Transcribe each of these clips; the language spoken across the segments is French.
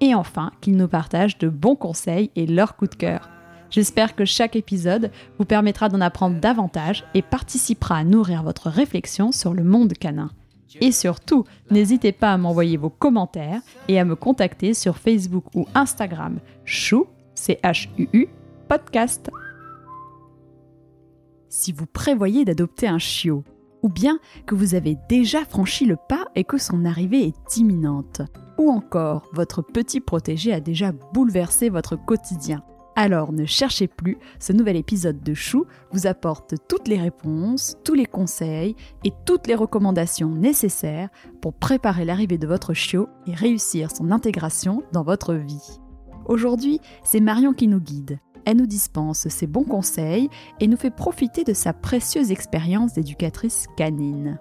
et enfin qu'ils nous partagent de bons conseils et leurs coups de cœur. J'espère que chaque épisode vous permettra d'en apprendre davantage et participera à nourrir votre réflexion sur le monde canin. Et surtout, n'hésitez pas à m'envoyer vos commentaires et à me contacter sur Facebook ou Instagram chou, C-H-U-U, podcast. Si vous prévoyez d'adopter un chiot, ou bien que vous avez déjà franchi le pas et que son arrivée est imminente, ou encore votre petit protégé a déjà bouleversé votre quotidien. Alors ne cherchez plus, ce nouvel épisode de Chou vous apporte toutes les réponses, tous les conseils et toutes les recommandations nécessaires pour préparer l'arrivée de votre chiot et réussir son intégration dans votre vie. Aujourd'hui, c'est Marion qui nous guide. Elle nous dispense ses bons conseils et nous fait profiter de sa précieuse expérience d'éducatrice canine.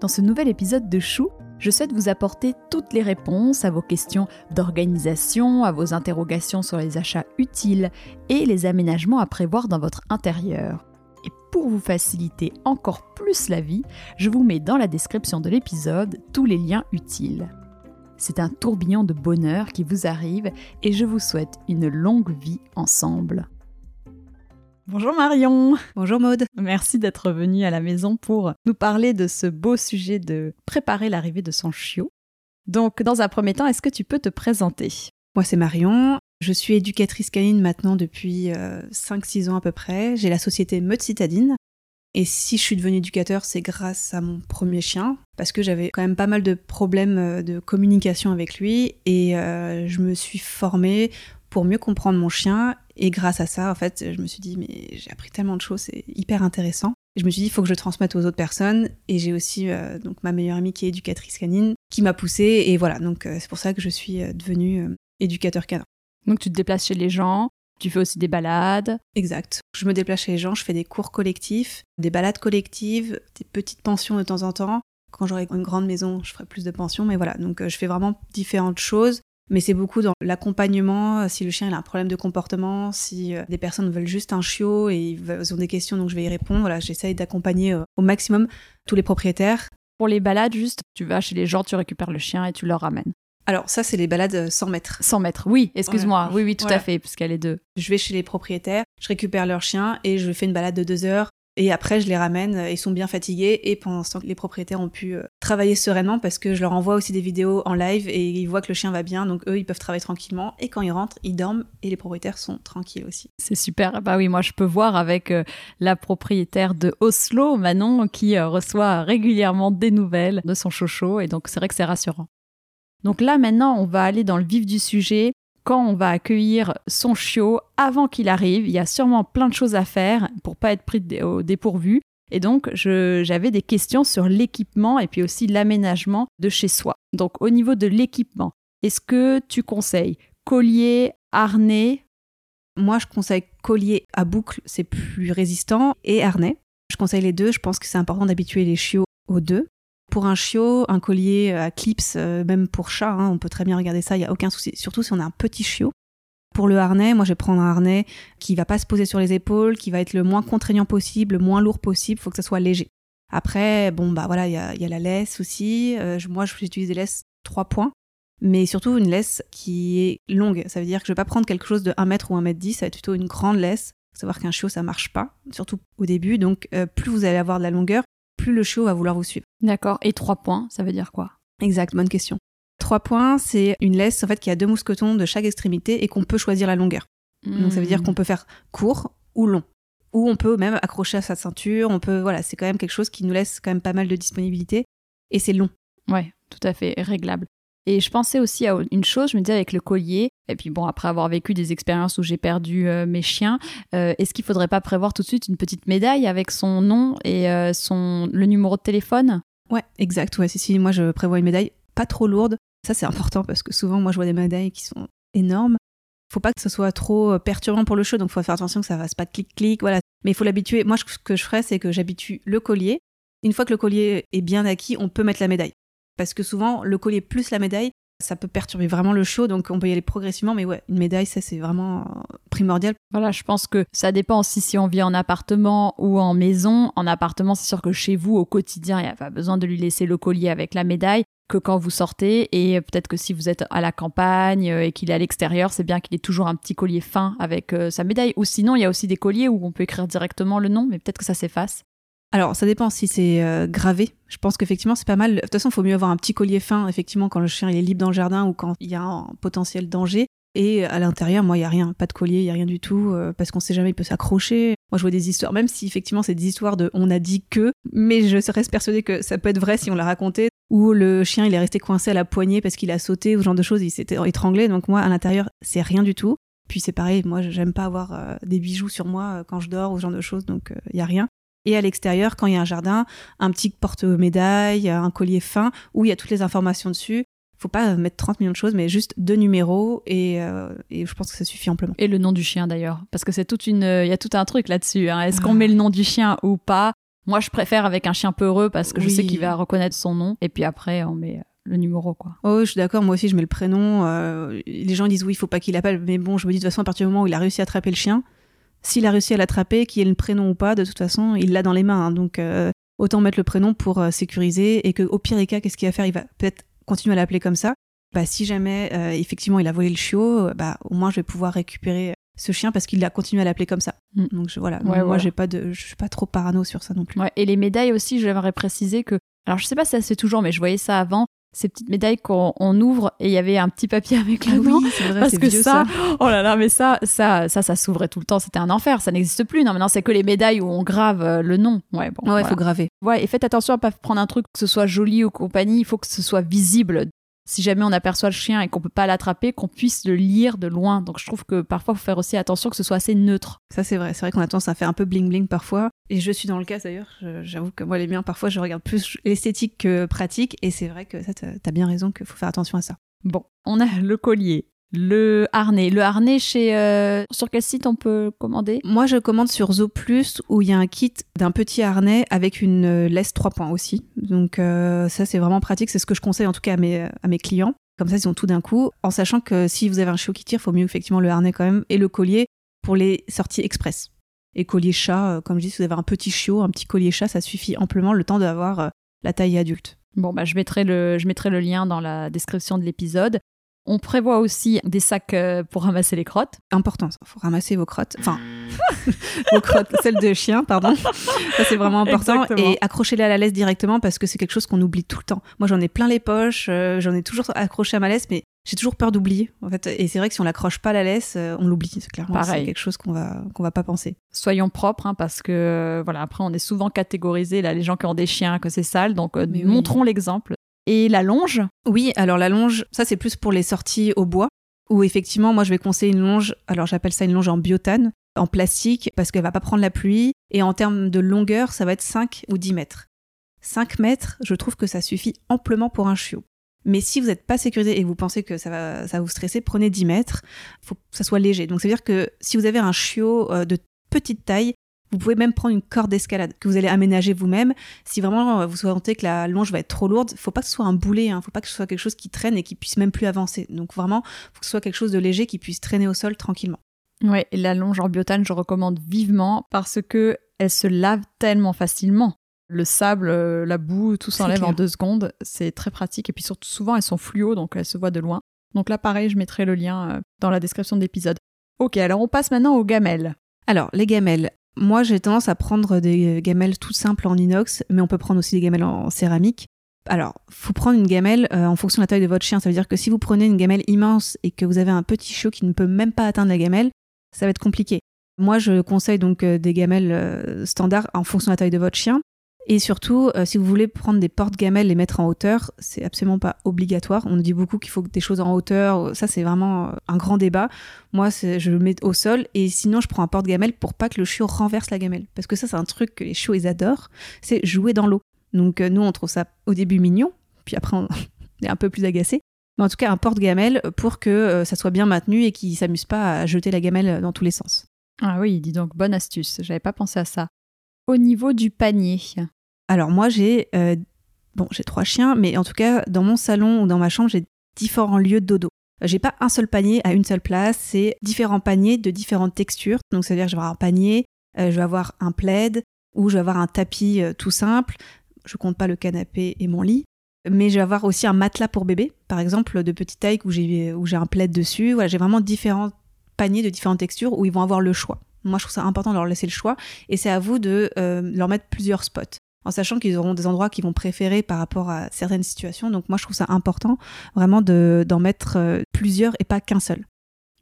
Dans ce nouvel épisode de Chou, je souhaite vous apporter toutes les réponses à vos questions d'organisation, à vos interrogations sur les achats utiles et les aménagements à prévoir dans votre intérieur. Et pour vous faciliter encore plus la vie, je vous mets dans la description de l'épisode tous les liens utiles. C'est un tourbillon de bonheur qui vous arrive et je vous souhaite une longue vie ensemble. Bonjour Marion. Bonjour Maude. Merci d'être venue à la maison pour nous parler de ce beau sujet de préparer l'arrivée de son chiot. Donc, dans un premier temps, est-ce que tu peux te présenter? Moi, c'est Marion. Je suis éducatrice canine maintenant depuis 5-6 ans à peu près. J'ai la société Meute Citadine. Et si je suis devenue éducateur, c'est grâce à mon premier chien, parce que j'avais quand même pas mal de problèmes euh, de communication avec lui, et euh, je me suis formée pour mieux comprendre mon chien. Et grâce à ça, en fait, je me suis dit, mais j'ai appris tellement de choses, c'est hyper intéressant. Et je me suis dit, il faut que je transmette aux autres personnes. Et j'ai aussi euh, donc ma meilleure amie qui est éducatrice canine, qui m'a poussée. Et voilà, donc euh, c'est pour ça que je suis euh, devenue éducateur canin. Donc tu te déplaces chez les gens, tu fais aussi des balades. Exact. Je me déplace chez les gens, je fais des cours collectifs, des balades collectives, des petites pensions de temps en temps. Quand j'aurai une grande maison, je ferai plus de pensions, mais voilà. Donc je fais vraiment différentes choses. Mais c'est beaucoup dans l'accompagnement, euh, si le chien a un problème de comportement, si euh, des personnes veulent juste un chiot et ils ont des questions, donc je vais y répondre. Voilà, j'essaye d'accompagner euh, au maximum tous les propriétaires. Pour les balades, juste, tu vas chez les gens, tu récupères le chien et tu le ramènes. Alors ça, c'est les balades 100 mètres. 100 mètres, oui, excuse-moi. Oui, oui, tout à fait, puisqu'elle est deux. Je vais chez les propriétaires, je récupère leur chien et je fais une balade de deux heures et après, je les ramène, ils sont bien fatigués et pendant ce temps, les propriétaires ont pu euh, travailler sereinement parce que je leur envoie aussi des vidéos en live et ils voient que le chien va bien, donc eux, ils peuvent travailler tranquillement. Et quand ils rentrent, ils dorment et les propriétaires sont tranquilles aussi. C'est super. Bah oui, moi, je peux voir avec euh, la propriétaire de Oslo, Manon, qui euh, reçoit régulièrement des nouvelles de son chocho et donc c'est vrai que c'est rassurant. Donc là, maintenant, on va aller dans le vif du sujet quand on va accueillir son chiot avant qu'il arrive. Il y a sûrement plein de choses à faire pour pas être pris au dépourvu. Et donc, j'avais des questions sur l'équipement et puis aussi l'aménagement de chez soi. Donc, au niveau de l'équipement, est-ce que tu conseilles collier, harnais? Moi, je conseille collier à boucle, c'est plus résistant, et harnais. Je conseille les deux. Je pense que c'est important d'habituer les chiots aux deux. Pour un chiot, un collier à clips, euh, même pour chat, hein, on peut très bien regarder ça, il n'y a aucun souci, surtout si on a un petit chiot. Pour le harnais, moi je vais prendre un harnais qui va pas se poser sur les épaules, qui va être le moins contraignant possible, le moins lourd possible, il faut que ça soit léger. Après, bon bah voilà, il y a, la laisse aussi. Euh, moi j'utilise des laisses 3 points, mais surtout une laisse qui est longue. Ça veut dire que je vais pas prendre quelque chose de 1 mètre ou 1 mètre 10, ça va être plutôt une grande laisse. Faut savoir qu'un chiot ça marche pas, surtout au début, donc euh, plus vous allez avoir de la longueur, plus le chiot va vouloir vous suivre. D'accord. Et trois points, ça veut dire quoi? Exact, bonne question. Trois points, c'est une laisse en fait qui a deux mousquetons de chaque extrémité et qu'on peut choisir la longueur. Donc ça veut dire hmm. qu'on peut faire court ou long. Ou on peut même accrocher à sa ceinture, on peut voilà, c'est quand même quelque chose qui nous laisse quand même pas mal de disponibilité et c'est long. Ouais, tout à fait réglable. Et je pensais aussi à une chose, je me disais avec le collier, et puis bon, après avoir vécu des expériences où j'ai perdu euh, mes chiens, euh, est-ce qu'il faudrait pas prévoir tout de suite une petite médaille avec son nom et euh, son, le numéro de téléphone? Ouais, exact. Ouais, si, si, moi je prévois une médaille pas trop lourde. Ça, c'est important parce que souvent, moi, je vois des médailles qui sont énormes. faut pas que ce soit trop perturbant pour le chiot, donc faut faire attention que ça fasse pas clic-clic, voilà. Mais il faut l'habituer. Moi, ce que je ferais, c'est que j'habitue le collier. Une fois que le collier est bien acquis, on peut mettre la médaille. Parce que souvent, le collier plus la médaille, ça peut perturber vraiment le show, donc on peut y aller progressivement, mais ouais, une médaille, ça c'est vraiment euh, primordial. Voilà, je pense que ça dépend aussi si on vit en appartement ou en maison. En appartement, c'est sûr que chez vous, au quotidien, il n'y a pas besoin de lui laisser le collier avec la médaille que quand vous sortez et peut-être que si vous êtes à la campagne euh, et qu'il est à l'extérieur, c'est bien qu'il ait toujours un petit collier fin avec euh, sa médaille. Ou sinon, il y a aussi des colliers où on peut écrire directement le nom, mais peut-être que ça s'efface. Alors, ça dépend si c'est euh, gravé. Je pense qu'effectivement, c'est pas mal. De toute façon, il faut mieux avoir un petit collier fin, effectivement, quand le chien est libre dans le jardin ou quand il y a un potentiel danger. Et à l'intérieur, moi, il y a rien, pas de collier, il y a rien du tout, euh, parce qu'on sait jamais, il peut s'accrocher. Moi, je vois des histoires, même si effectivement, c'est des histoires de on a dit que, mais je reste persuadée que ça peut être vrai si on l'a raconté, ou le chien, il est resté coincé à la poignée parce qu'il a sauté ou ce genre de choses, il s'était étranglé. Donc moi, à l'intérieur, c'est rien du tout. Puis c'est pareil, moi, j'aime pas avoir euh, des bijoux sur moi quand je dors ou ce genre de choses, donc il a rien et à l'extérieur, quand il y a un jardin, un petit porte-médaille, un collier fin où il y a toutes les informations dessus. Faut pas mettre 30 millions de choses, mais juste deux numéros et, euh, et je pense que ça suffit amplement. Et le nom du chien d'ailleurs, parce que c'est toute une, il y a tout un truc là-dessus. Hein. Est-ce qu'on met le nom du chien ou pas? Moi, je préfère avec un chien peureux parce que je sais qu'il va reconnaître son nom. Et puis après, on met le numéro quoi. Oh, je suis d'accord, moi aussi je mets le prénom. Euh, les gens disent oui, il faut pas qu'il appelle, mais bon, je me dis de toute façon à partir du moment où il a réussi à attraper le chien, s'il a réussi à l'attraper, qu'il ait le prénom ou pas, de toute façon, il l'a dans les mains. Hein. donc, euh, autant mettre le prénom pour euh, sécuriser et que, au pire des cas, qu'est-ce qu'il va faire? Il va peut-être continuer à l'appeler comme ça. Bah, si jamais, euh, effectivement, il a volé le chiot, bah, au moins, je vais pouvoir récupérer ce chien parce qu'il a continué à l'appeler comme ça. Mm. Donc, voilà. moi, j'ai pas de, je suis pas trop parano sur ça non plus. et les médailles aussi, j'aimerais préciser que, alors, je sais pas si ça se fait toujours, mais je voyais ça avant ces petites médailles qu'on ouvre et il y avait un petit papier avec le ah nom. parce que ça, oh là là, mais ça, ça, ça, ça s'ouvrait tout le temps. C'était un enfer. Ça n'existe plus. Non, maintenant c'est que les médailles où on grave euh, le nom. Ouais, bon. Ouais, il faut graver. Ouais, et faites attention à pas prendre un truc que ce soit joli ou compagnie. Il faut que ce soit visible si jamais on aperçoit le chien et qu'on peut pas l'attraper, qu'on puisse le lire de loin. Donc je trouve que parfois il faut faire aussi attention que ce soit assez neutre. Ça c'est vrai, c'est vrai qu'on a tendance à faire un peu bling bling parfois. Et je suis dans le cas d'ailleurs, j'avoue que moi les miens parfois je regarde plus l'esthétique que pratique et c'est vrai que ça t'as bien raison qu'il faut faire attention à ça. Bon, on a le collier, le harnais. Le harnais, chez euh, sur quel site on peut commander? Moi, je commande sur Zo Plus où il y a un kit d'un petit harnais avec une euh, laisse 3 points aussi. Donc euh, ça, c'est vraiment pratique. C'est ce que je conseille en tout cas à mes, à mes clients. Comme ça, ils ont tout d'un coup. En sachant que si vous avez un chiot qui tire, il faut mieux effectivement le harnais quand même et le collier pour les sorties express. Et collier chat, comme je dis, si vous avez un petit chiot, un petit collier chat, ça suffit amplement le temps d'avoir la taille adulte. Bon, bah, je, mettrai le, je mettrai le lien dans la description de l'épisode. On prévoit aussi des sacs euh, pour ramasser les crottes. Important, il faut ramasser vos crottes. Enfin, vos crottes, celles de chien, pardon. Ça, c'est vraiment important. Et accrochez-les à la laisse directement parce que c'est quelque chose qu'on oublie tout le temps. Moi, j'en ai plein les poches, euh, j'en ai toujours accroché à ma laisse, mais j'ai toujours peur d'oublier. En fait. Et c'est vrai que si on l'accroche pas à la laisse, euh, on l'oublie. Clairement, c'est quelque chose qu'on va, qu'on va pas penser. Soyons propres, hein, parce que voilà, après, on est souvent catégorisé, là, les gens qui ont des chiens, que c'est sale. Donc, montrons l'exemple. Et la longe Oui, alors la longe, ça c'est plus pour les sorties au bois, où effectivement, moi je vais conseiller une longe, alors j'appelle ça une longe en biotane, en plastique, parce qu'elle va pas prendre la pluie, et en termes de longueur, ça va être 5 ou 10 mètres. 5 mètres, je trouve que ça suffit amplement pour un chiot. Mais si vous n'êtes pas sécurisé et que vous pensez que ça va, ça vous stresser, prenez 10 mètres. Il faut que ça soit léger. Donc, ça veut dire que si vous avez un chiot euh, de petite taille, vous pouvez même prendre une corde d'escalade que vous allez aménager vous-même. Si vraiment euh, vous sentez que la longe va être trop lourde, il faut pas que ce soit un boulet, hein. faut pas que ce soit quelque chose qui traîne et qui puisse même plus avancer. Donc vraiment, faut que ce soit quelque chose de léger qui puisse traîner au sol tranquillement. Ouais, et la longe en biotane, je recommande vivement parce que elle se lave tellement facilement. Le sable, euh, la boue, tout s'enlève en deux secondes. C'est très pratique. Et puis surtout, souvent, elles sont fluo, donc elles se voient de loin. Donc là, pareil, je mettrai le lien euh, dans la description de l'épisode. Ok, alors on passe maintenant aux gamelles. Alors, les gamelles, moi, j'ai tendance à prendre des gamelles tout simples en inox, mais on peut prendre aussi des gamelles en céramique. Alors, faut prendre une gamelle euh, en fonction de la taille de votre chien. Ça veut dire que si vous prenez une gamelle immense et que vous avez un petit chiot qui ne peut même pas atteindre la gamelle, ça va être compliqué. Moi, je conseille donc euh, des gamelles euh, standards en fonction de la taille de votre chien. Et surtout, euh, si vous voulez prendre des portes-gamelles, les mettre en hauteur, c'est absolument pas obligatoire. On dit beaucoup qu'il faut des choses en hauteur. Ça, c'est vraiment euh, un grand débat. Moi, je le mets au sol et sinon, je prends un porte-gamelle pour pas que le chiot renverse la gamelle. Parce que ça, c'est un truc que les chiots, ils adorent. C'est jouer dans l'eau. Donc, euh, nous, on trouve ça au début mignon. Puis après, on est un peu plus agacé. Mais en tout cas, un porte-gamelle pour que ça soit bien maintenu et qu'il s'amuse pas à jeter la gamelle dans tous les sens. Ah oui, dis donc, bonne astuce. J'avais pas pensé à ça. Au niveau du panier. Alors moi, j'ai euh, bon, j'ai trois chiens, mais en tout cas, dans mon salon ou dans ma chambre, j'ai différents lieux de dodo. J'ai pas un seul panier à une seule place, c'est différents paniers de différentes textures. Donc, ça veut dire que je vais avoir un panier, euh, je vais avoir un plaid, ou je vais avoir un tapis euh, tout simple. Je compte pas le canapé et mon lit. Mais je vais avoir aussi un matelas pour bébé, par exemple, de petite taille où j'ai, où j'ai un plaid dessus. Voilà, j'ai vraiment différents paniers de différentes textures où ils vont avoir le choix. Moi, je trouve ça important de leur laisser le choix. Et c'est à vous de euh, leur mettre plusieurs spots en sachant qu'ils auront des endroits qu'ils vont préférer par rapport à certaines situations. Donc moi, je trouve ça important vraiment d'en mettre euh, plusieurs et pas qu'un seul.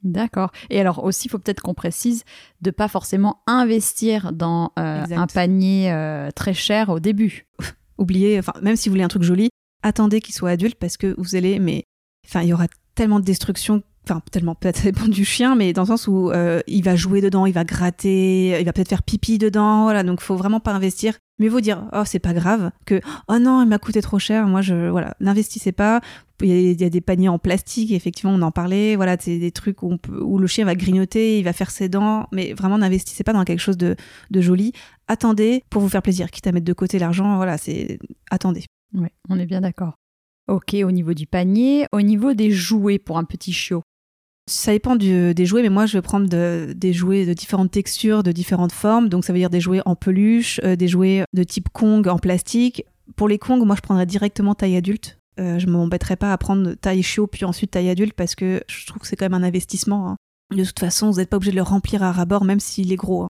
D'accord. Et alors aussi, il faut peut-être qu'on précise de pas forcément investir dans euh, un panier euh, très cher au début. Oubliez, enfin même si vous voulez un truc joli, attendez qu'il soit adulte parce que vous allez, mais enfin il y aura tellement de destruction enfin tellement peut-être ça dépend du chien mais dans le sens où il va jouer dedans il va gratter il va peut-être faire pipi dedans voilà donc faut vraiment pas investir Mieux vaut dire oh c'est pas grave que oh non il m'a coûté trop cher. Moi je voilà n'investissez pas. Il y, a, des paniers en plastique effectivement on en parlait. Voilà c'est des trucs où, où le chien va grignoter, il va faire ses dents. Mais vraiment n'investissez pas dans quelque chose de, de joli. Attendez pour vous faire plaisir. Quitte à mettre de côté l'argent. Voilà c'est attendez. Ouais on est bien d'accord. Ok au niveau du panier, au niveau des jouets pour un petit chiot. Ça dépend des jouets, mais moi je vais prendre des jouets de différentes textures, de différentes formes. Donc ça veut dire des jouets en peluche, euh, des jouets de type Kong en plastique. Pour les Kong, moi je prendrais directement taille adulte. Euh, je m'embêterais pas à prendre taille chiot puis ensuite taille adulte parce que je trouve que c'est quand même un investissement. Hein. De toute façon, vous n'êtes pas obligé de le remplir à rabord même s'il est gros. Hein.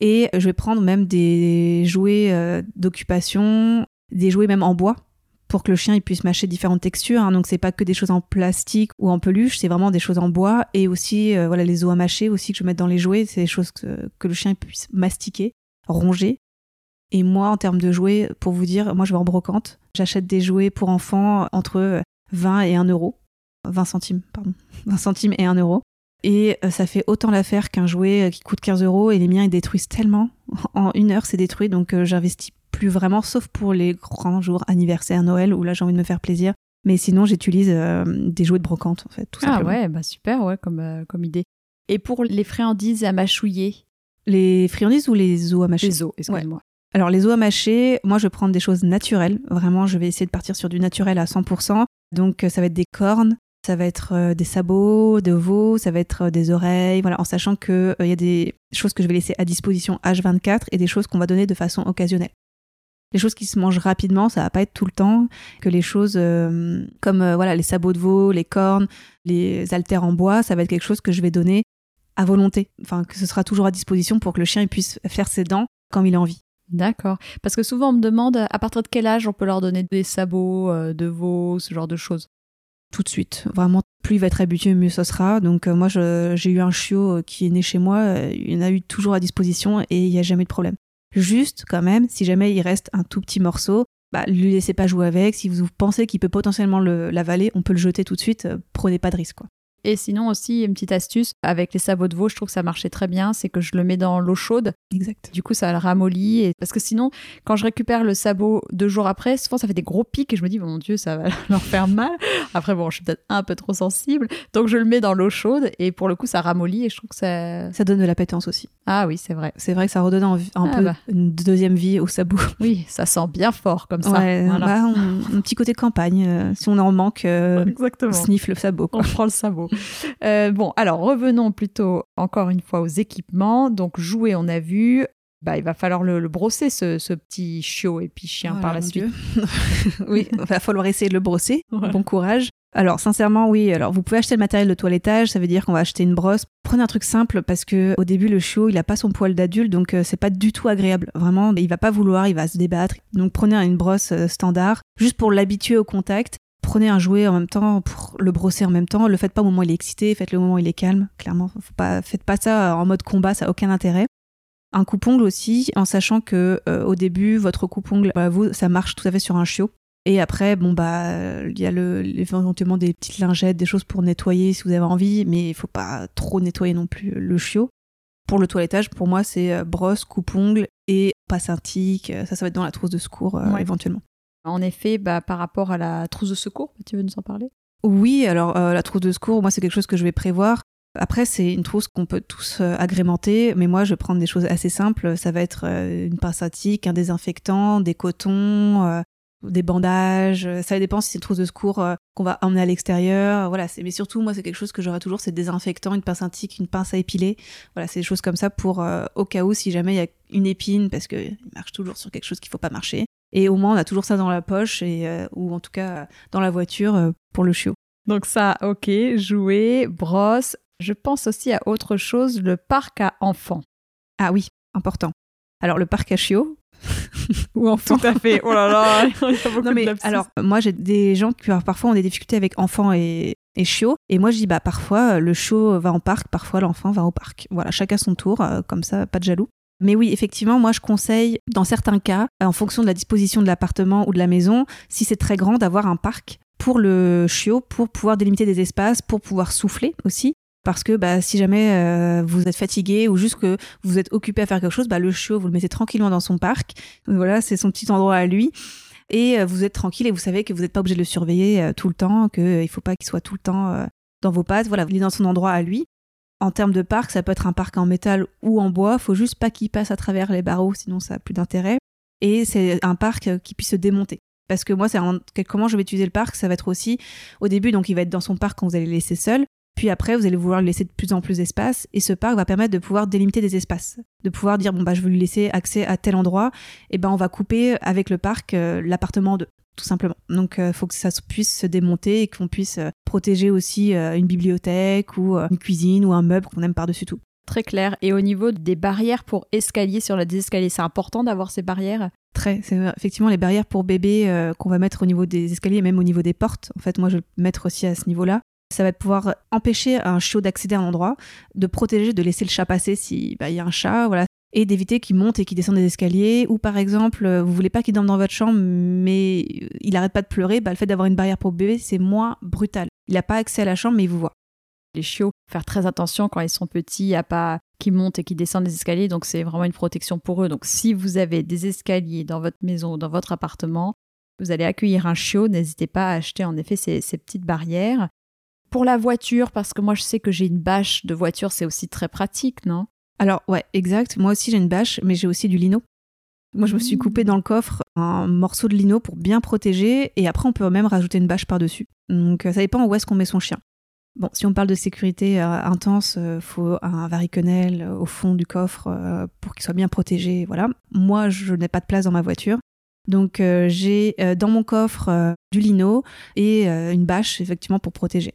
Et je vais prendre même des jouets euh, d'occupation, des jouets même en bois pour que le chien il puisse mâcher différentes textures. Hein. Donc c'est pas que des choses en plastique ou en peluche, c'est vraiment des choses en bois et aussi euh, voilà les os à mâcher aussi que je mets dans les jouets, c'est des choses que, le chien puisse mastiquer, ronger. Et moi en termes de jouets, pour vous dire, moi je vais en brocante. J'achète des jouets pour enfants entre 20 et 1 euro. 20 centimes, pardon. 20 centimes et 1 euro. Et euh, ça fait autant l'affaire qu'un jouet euh, qui coûte 15 euros et les miens ils détruisent tellement. En une heure c'est détruit donc j'investis plus vraiment, sauf pour les grands jours, anniversaire, Noël, où là j'ai envie de me faire plaisir. Mais sinon, j'utilise euh, des jouets de brocante, en fait, tout ah ouais, bah super, ouais, comme, euh, comme idée. Et pour les friandises à mâchouiller? Les friandises ou les os à mâcher? Les os, excuse-moi. Alors les os à mâcher, moi je vais prendre des choses naturelles. Vraiment, je vais essayer de partir sur du naturel à 100%. Donc euh, ça va être des cornes, ça va être des sabots de veau, ça va être des oreilles, voilà, en sachant qu'il il y a des choses que je vais laisser à disposition H24 et des choses qu'on va donner de façon occasionnelle les choses qui se mangent rapidement, ça va pas être tout le temps. Que les choses euh, comme euh, voilà les sabots de veau, les cornes, les haltères en bois, ça va être quelque chose que je vais donner à volonté. Enfin, que ce sera toujours à disposition pour que le chien il puisse faire ses dents quand il a envie. D'accord. Parce que souvent on me demande à partir de quel âge on peut leur donner des sabots euh, de veau, ce genre de choses? Tout de suite. Vraiment, plus il va être habitué, mieux ce sera. Donc moi, j'ai eu un chiot qui est né chez moi. Il en a eu toujours à disposition et il n'y a jamais de problème. Juste, quand même, si jamais il reste un tout petit morceau, bah, lui laissez pas jouer avec. Si vous pensez qu'il peut potentiellement l'avaler, on peut le jeter tout de suite. Euh, prenez pas de risque, quoi. Et sinon aussi, une petite astuce, avec les sabots de veau, je trouve que ça marchait très bien, c'est que je le mets dans l'eau chaude. Exact. Du coup, ça le ramollit. Et... Parce que sinon, quand je récupère le sabot deux jours après, souvent ça fait des gros pics et je me dis, mon Dieu, ça va leur faire mal. Après, bon, je suis peut-être un peu trop sensible. Donc, je le mets dans l'eau chaude et pour le coup, ça ramollit et je trouve que ça. Ça donne de la aussi. Ah oui, c'est vrai. C'est vrai que ça redonne un, ah peu bah. une deuxième vie au sabot. Oui, ça sent bien fort comme ça. Ouais, bah, un petit côté campagne. Euh, si on en manque, euh, on sniffe le sabot. On prend le sabot. Euh, bon, alors revenons plutôt encore une fois aux équipements. Donc jouer, on a vu. Bah, il va falloir le, brosser, ce, petit chiot et puis chien par la suite. oui, il va falloir essayer de le brosser. Bon courage. Alors sincèrement oui, alors vous pouvez acheter le matériel de toilettage, ça veut dire qu'on va acheter une brosse. Prenez un truc simple parce que au début le chiot, il a pas son poil d'adulte donc euh, c'est pas du tout agréable. Vraiment, il va pas vouloir, il va se débattre. Donc prenez une brosse euh, standard juste pour l'habituer au contact prenez un jouet en même temps pour le brosser en même temps. Le faites pas au moment où il est excité, faites-le au moment où il est calme. Clairement, faut pas, faites pas ça en mode combat, ça a aucun intérêt. Un coupe-ongle aussi, en sachant que euh, au début, votre coupe-ongle, bah, vous, ça marche tout à fait sur un chiot. Et après, bon bah, il y a le, éventuellement des petites lingettes, des choses pour nettoyer si vous avez envie, mais il faut pas trop nettoyer non plus le chiot. Pour le toilettage, pour moi, c'est euh, brosse, coupe-ongle et passe un tic. Ça, ça va être dans la trousse de secours euh, éventuellement. En effet, bah, par rapport à la trousse de secours, tu veux nous en parler? Oui, alors la trousse de secours, moi c'est quelque chose que je vais prévoir. Après, c'est une trousse qu'on peut tous agrémenter, mais moi je vais prendre des choses assez simples. Ça va être une pince à tic, un désinfectant, des cotons, des bandages. Ça dépend si c'est une trousse de secours euh, qu'on va emmener à l'extérieur. Voilà, mais surtout, moi, c'est quelque chose que j'aurai toujours, c'est désinfectant, une pince à une pince à épiler. Voilà, c'est des choses comme ça pour, euh, au cas où, si jamais il y a une épine, parce qu'il marche toujours sur quelque chose qu'il faut pas marcher. Et au moins, on a toujours ça dans la poche, et, euh, ou en tout cas dans la voiture pour le chiot. Donc ça, ok, jouer, brosse. Je pense aussi à autre chose, le parc à enfants. Ah oui, important. Alors le parc à chiots, ou enfants. Tout à fait. Oh là là, il y a beaucoup mais, Alors, moi, j'ai des gens qui parfois ont des difficultés avec enfants et, et chiots. Et moi, je dis, bah, parfois, le chiot va en parc, parfois, l'enfant va au parc. Voilà, chacun son tour, euh, comme ça, pas de jaloux. Mais oui, effectivement, moi je conseille, dans certains cas, en fonction de la disposition de l'appartement ou de la maison, si c'est très grand, d'avoir un parc pour le chiot, pour pouvoir délimiter des espaces, pour pouvoir souffler aussi parce que bah, si jamais euh, vous êtes fatigué ou juste que vous êtes occupé à faire quelque chose, bah, le chiot, vous le mettez tranquillement dans son parc. Voilà, c'est son petit endroit à lui. Et euh, vous êtes tranquille et vous savez que vous n'êtes pas obligé de le surveiller euh, tout le temps, qu'il ne faut pas qu'il soit tout le temps dans vos pattes. Voilà, il est dans son endroit à lui. En termes de parc, ça peut être un parc en métal ou en bois. faut juste pas qu'il passe à travers les barreaux, sinon ça n'a plus d'intérêt. Et c'est un parc qui puisse se démonter. Parce que moi, c'est comment je vais utiliser le parc, ça va être aussi au début, donc il va être dans son parc quand vous allez le laisser seul. Puis après, vous allez vouloir lui laisser de plus en plus d'espace et ce parc va permettre de pouvoir délimiter des espaces, de pouvoir dire bon bah je veux lui laisser accès à tel endroit, et ben on va couper avec le parc euh, l'appartement en deux, tout simplement. Donc il euh, faut que ça puisse se démonter et qu'on puisse euh, protéger aussi une bibliothèque ou une cuisine ou un meuble qu'on aime par-dessus tout. Très clair. Et au niveau des barrières pour escalier sur la désescalier, c'est important d'avoir ces barrières? Très. C'est effectivement les barrières pour bébé qu'on va mettre au niveau des escaliers, même au niveau des portes. En fait, moi, je vais le mettre aussi à ce niveau-là ça va pouvoir empêcher un chiot d'accéder à un endroit, de protéger, de laisser le chat passer s'il bah, y a un chat, voilà, et d'éviter qu'il monte et qu'il descende des escaliers. Ou par exemple, vous voulez pas qu'il dorme dans votre chambre, mais il arrête pas de pleurer, bah, le fait d'avoir une barrière pour bébé, c'est moins brutal. Il n'a pas accès à la chambre, mais il vous voit. Les chiots, faire très attention quand ils sont petits, à pas qu'ils montent et qu'ils descendent des escaliers, donc c'est vraiment une protection pour eux. Donc si vous avez des escaliers dans votre maison ou dans votre appartement, vous allez accueillir un chiot, n'hésitez pas à acheter en effet ces petites barrières. Pour la voiture, parce que moi je sais que j'ai une bâche de voiture, c'est aussi très pratique, non? Alors ouais, exact. Moi aussi j'ai une bâche, mais j'ai aussi du lino. Moi, je me suis coupé dans le coffre un morceau de lino pour bien protéger, et après, on peut même rajouter une bâche par-dessus. Donc, euh, ça dépend où est-ce qu'on met son chien. Bon, si on parle de sécurité euh, intense, euh, faut un variconel au fond du coffre pour qu'il soit bien protégé. Voilà. Moi, je n'ai pas de place dans ma voiture. Donc, j'ai dans mon coffre du lino et une bâche, effectivement, pour protéger.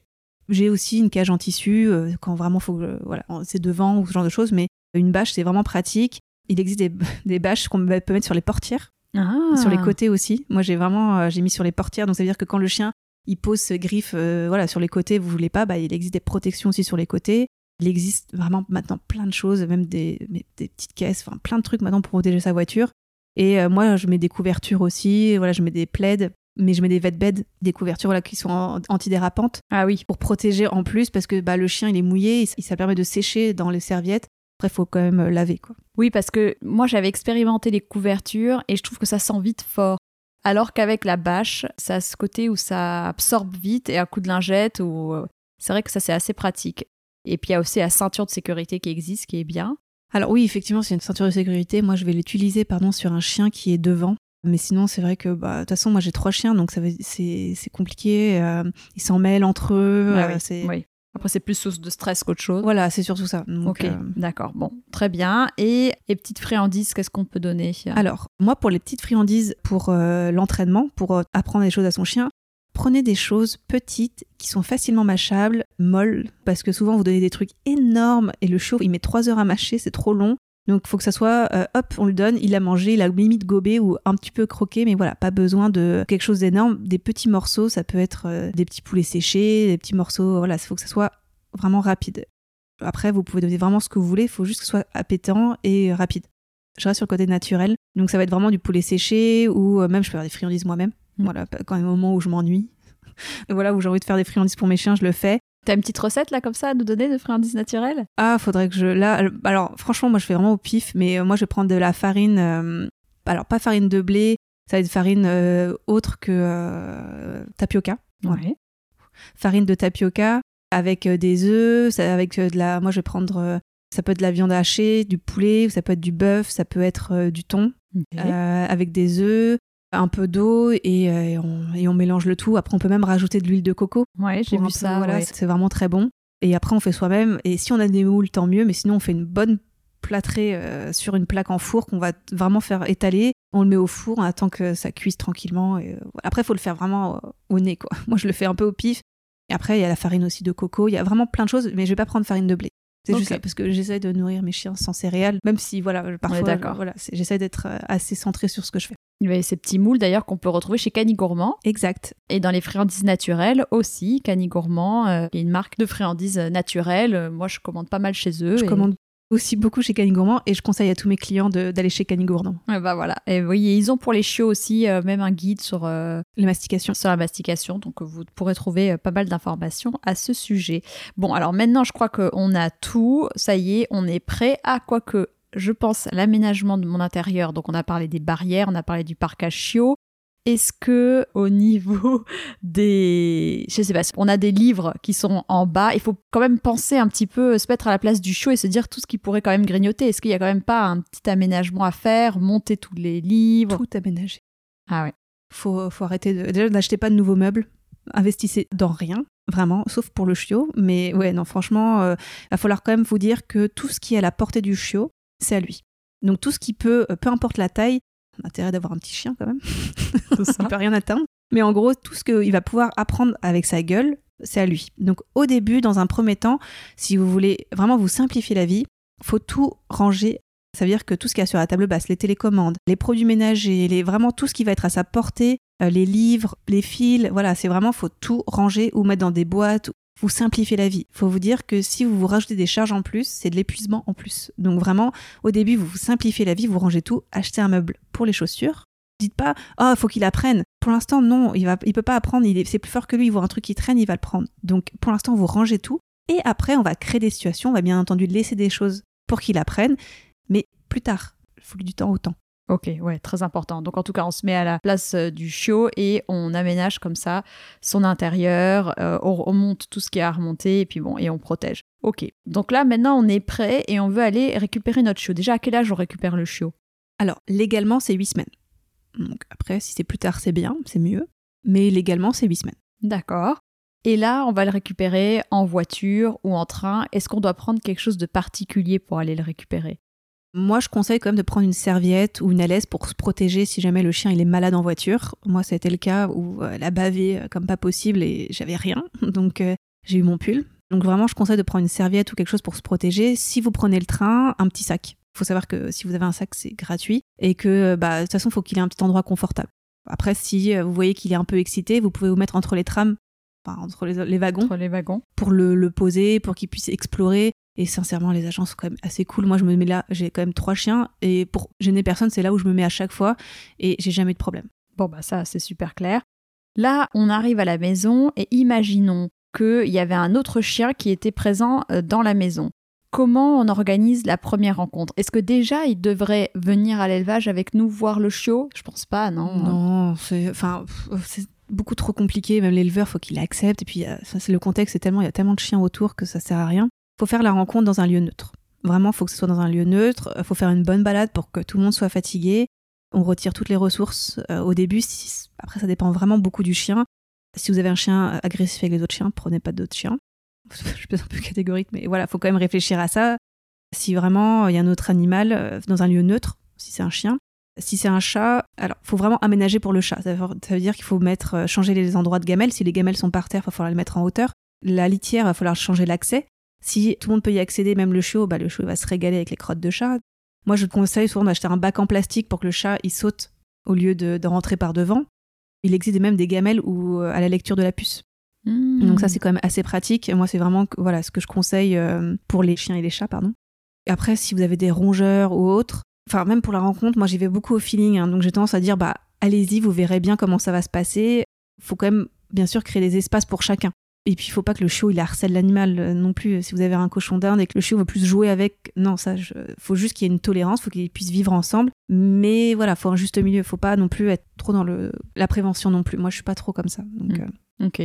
J'ai aussi une cage en tissu euh, quand vraiment faut que, voilà, c'est devant ou ce genre de choses, mais une bâche c'est vraiment pratique. Il existe des, bâches qu'on peut mettre sur les portières, ah. sur les côtés aussi. Moi j'ai vraiment euh, j'ai mis sur les portières, donc ça veut dire que quand le chien il pose ses griffes euh, voilà sur les côtés, vous voulez pas, bah, il existe des protections aussi sur les côtés. Il existe vraiment maintenant plein de choses, même des, des petites caisses, enfin plein de trucs maintenant pour protéger sa voiture. Et moi, je mets des couvertures aussi, voilà, je mets des plaids mais je mets des beds, des couvertures voilà, qui sont antidérapantes. Ah oui. Pour protéger en plus, parce que bah, le chien, il est mouillé, et ça permet de sécher dans les serviettes. Après, il faut quand même euh, laver. Quoi. Oui, parce que moi, j'avais expérimenté les couvertures et je trouve que ça sent vite fort. Alors qu'avec la bâche, ça a ce côté où ça absorbe vite et un coup de lingette, ou euh, c'est vrai que ça, c'est assez pratique. Et puis, il y a aussi la ceinture de sécurité qui existe, qui est bien. Alors oui, effectivement, c'est une ceinture de sécurité. Moi, je vais l'utiliser pardon, sur un chien qui est devant. Mais sinon, c'est vrai que, bah, de toute façon, moi j'ai trois chiens, donc c'est compliqué. Euh, ils s'en mêlent entre eux. Euh, oui. Après, c'est plus source de stress qu'autre chose. Voilà, c'est surtout ça. ok, euh, d'accord. Bon, très bien. Et les petites friandises, qu'est-ce qu'on peut donner? Alors, moi, pour les petites friandises, pour l'entraînement, pour apprendre des choses à son chien, prenez des choses petites qui sont facilement mâchables, molles, parce que souvent vous donnez des trucs énormes et le chaud, il met trois heures à mâcher, c'est trop long. Donc, il faut que ça soit, euh, hop, on le donne, il a mangé, il a limite gobé ou un petit peu croqué, mais voilà, pas besoin de quelque chose d'énorme. Des petits morceaux, ça peut être euh, des petits poulets séchés, des petits morceaux, voilà, il faut que ça soit vraiment rapide. Après, vous pouvez donner vraiment ce que vous voulez, il faut juste que ce soit appétant et rapide. Je reste sur le côté naturel, donc ça va être vraiment du poulet séché ou euh, même je peux faire des friandises moi-même. Mm. Voilà, quand il y a un moment où je m'ennuie, voilà, où j'ai envie de faire des friandises pour mes chiens, je le fais. T'as une petite recette là comme ça à nous donner de friandises naturelles? Ah, faudrait que je. Là, alors franchement, moi je fais vraiment au pif, mais euh, moi je vais prendre de la farine. Euh, alors pas farine de blé, ça va être farine euh, autre que tapioca. Ouais. farine de tapioca avec des œufs, ça- avec de la. Moi, je vais prendre. ça peut être de la viande hachée, du poulet, ça peut être du bœuf, ça peut être du thon, avec des œufs, un peu d'eau et, euh, et on, et on mélange le tout. Après, on peut même rajouter de l'huile de coco. Ouais, j'ai vu peu, ça. Voilà, ouais. c'est vraiment très bon. Et après, on fait soi-même. Et si on a des moules, tant mieux. Mais sinon, on fait une bonne plâtrée euh, sur une plaque en four qu'on va vraiment faire étaler. On le met au four, on attend que ça cuise tranquillement. Et, euh. Après, il faut le faire vraiment au nez, quoi. Moi, je le fais un peu au pif. Et après, il y a la farine aussi de coco. Il y a vraiment plein de choses, mais je vais pas prendre farine de blé. C'est juste ça, parce que j'essaie de nourrir mes chiens sans céréales, même si, voilà, parfois, euh, voilà, j'essaie d'être euh, assez centrée sur ce que je fais. Il y a ces petits moules d'ailleurs qu'on peut retrouver chez Cani Gourmand Exact. et dans les friandises naturelles aussi. Cani Gourmand, euh, une marque de friandises naturelles. Euh, Moi, je commande pas mal chez eux. Je et- commande aussi beaucoup chez Cani Gourmand et je conseille à tous mes clients d'aller chez Cani Gourmand. Ouais, bah voilà. Et et ils ont pour les chiots aussi euh, même un guide sur, euh, Les mastications. sur la mastication, donc euh, vous pourrez trouver pas mal d'informations à ce sujet. Bon, alors maintenant, je crois qu'on a tout. Ça y est, on est prêt à quoi que je pense l'aménagement de mon intérieur. Donc, on a parlé des barrières, on a parlé du parc à chiots. Est-ce que au niveau des, je sais pas, on a des livres qui sont en bas, il faut quand même penser un petit peu, se mettre à la place du chiot et se dire tout ce qui pourrait quand même grignoter. Est-ce qu'il y a quand même pas un petit aménagement à faire, monter tous les livres? Tout aménagé. Ah ouais. Faut, faut arrêter de. Déjà, n'achetez pas de nouveaux meubles. Investissez dans rien, vraiment, sauf pour le chiot. Mais ouais, non, franchement, euh, il va falloir quand même vous dire que tout ce qui est à la portée du chiot, c'est à lui. Donc tout ce qui peut, euh, peu importe la taille, on a intérêt d'avoir un petit chien quand même. Ça. il peut rien atteindre. Mais en gros, tout ce qu'il va pouvoir apprendre avec sa gueule, c'est à lui. Donc au début, dans un premier temps, si vous voulez vraiment vous simplifier la vie, faut tout ranger. Ça veut dire que tout ce qu'il y a sur la table basse, les télécommandes, les produits ménagers, les, vraiment tout ce qui va être à sa portée, euh, les livres, les fils, voilà, c'est vraiment, faut tout ranger ou mettre dans des boîtes. Vous simplifiez la vie. Faut vous dire que si vous vous rajoutez des charges en plus, c'est de l'épuisement en plus. Donc vraiment, au début, vous vous simplifiez la vie, vous rangez tout, achetez un meuble pour les chaussures. Dites pas, oh, faut qu'il apprenne. Pour l'instant, non, il va, il peut pas apprendre. Il est, c'est plus fort que lui. Il voit un truc qui traîne, il va le prendre. Donc, pour l'instant, vous rangez tout. Et après, on va créer des situations. On va bien entendu laisser des choses pour qu'il apprenne. Mais plus tard, il faut du temps au temps. Ok, ouais, très important. Donc en tout cas, on se met à la place euh, du chiot et on aménage comme ça son intérieur, euh, on remonte tout ce qui est à remonter et puis bon, et on protège. Ok, donc là maintenant on est prêt et on veut aller récupérer notre chiot. Déjà à quel âge on récupère le chiot? Alors, légalement, c'est 8 semaines. Donc, après, si c'est plus tard, c'est bien, c'est mieux. Mais légalement, c'est 8 semaines. D'accord. Et là, on va le récupérer en voiture ou en train. Est-ce qu'on doit prendre quelque chose de particulier pour aller le récupérer? Moi, je conseille quand même de prendre une serviette ou une alaise pour se protéger si jamais le chien il est malade en voiture. Moi, ça a été le cas où euh, elle a bavé euh, comme pas possible et j'avais rien. Donc, euh, j'ai eu mon pull. Donc, vraiment, je conseille de prendre une serviette ou quelque chose pour se protéger. Si vous prenez le train, un petit sac. Il faut savoir que si vous avez un sac, c'est gratuit et que, bah, de toute façon, il faut qu'il ait un petit endroit confortable. Après, si euh, vous voyez qu'il est un peu excité, vous pouvez vous mettre entre les trams, enfin, entre les, les wagons, Entre les wagons pour le, le poser, pour qu'il puisse explorer. Et sincèrement, les agents sont quand même assez cool. Moi, je me mets là, j'ai quand même trois chiens, et pour gêner personne, c'est là où je me mets à chaque fois, et j'ai jamais de problème. Bon, bah ça, c'est super clair. Là, on arrive à la maison et imaginons qu'il y avait un autre chien qui était présent euh, dans la maison. Comment on organise la première rencontre? Est-ce que déjà il devrait venir à l'élevage avec nous voir le chiot? Je pense pas, non. Non, c'est, enfin, c'est beaucoup trop compliqué. Même l'éleveur, faut qu'il accepte. Et puis, euh, ça, c'est le contexte, c'est tellement, il y a tellement de chiens autour que ça sert à rien. Faut faire la rencontre dans un lieu neutre. Vraiment, faut que ce soit dans un lieu neutre. Faut faire une bonne balade pour que tout le monde soit fatigué. On retire toutes les ressources euh, au début. Après, ça dépend vraiment beaucoup du chien. Si vous avez un chien agressif avec les autres chiens, prenez pas d'autres chiens. Je suis peut-être un peu catégorique, mais voilà, faut quand même réfléchir à ça. Si vraiment il y a un autre animal euh, dans un lieu neutre, si c'est un chien, si c'est un chat, alors faut vraiment aménager pour le chat. Ça veut, dire qu'il faut mettre, euh, changer les endroits de gamelles. Si les gamelles sont par terre, il va falloir les mettre en hauteur. La litière, il va falloir changer l'accès. Si tout le monde peut y accéder, même le chiot, bah, le chiot va se régaler avec les crottes de chat. Moi, je conseille souvent d'acheter un bac en plastique pour que le chat il saute au lieu de, de rentrer par devant. Il existe même des gamelles où, euh, à la lecture de la puce. Hmm. Donc ça, c'est quand même assez pratique. Moi, c'est vraiment voilà, ce que je conseille euh, pour les chiens et les chats, pardon. Après, si vous avez des rongeurs ou autres, enfin, même pour la rencontre, moi, j'y vais beaucoup au feeling. hein. donc j'ai tendance à dire, bah, allez-y, vous verrez bien comment ça va se passer. faut quand même, bien sûr, créer des espaces pour chacun. Et puis, il faut pas que le chiot, il harcèle l'animal euh, non plus. Si vous avez un cochon d'Inde et que le chiot veut plus jouer avec, non, ça, je... faut juste qu'il y ait une tolérance, faut qu'ils puissent vivre ensemble. Mais voilà, faut un juste milieu. Faut pas non plus être trop dans le... la prévention non plus. Moi, je suis pas trop comme ça. Donc, Mm. euh, Ok.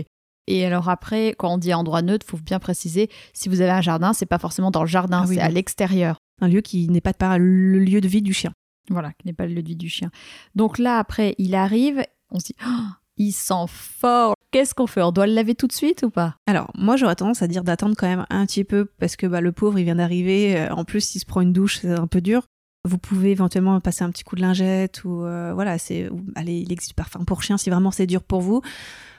Et alors après, quand on dit endroit neutre, faut bien préciser, si vous avez un jardin, c'est pas forcément dans le jardin, Ah oui, c'est oui. à l'extérieur. Un lieu qui n'est pas le lieu de vie du chien. Voilà, qui n'est pas le lieu de vie du chien. Donc là, après, il arrive, on se dit, Oh, il sent fort. Qu'est-ce qu'on fait? On doit le laver tout de suite ou pas? Alors, moi, j'aurais tendance à dire d'attendre quand même un petit peu parce que bah, le pauvre, il vient d'arriver. Euh, En plus, s'il se prend une douche, c'est un peu dur. Vous pouvez éventuellement passer un petit coup de lingette ou euh, voilà, c'est allez, il existe du parfum pour chien si vraiment c'est dur pour vous.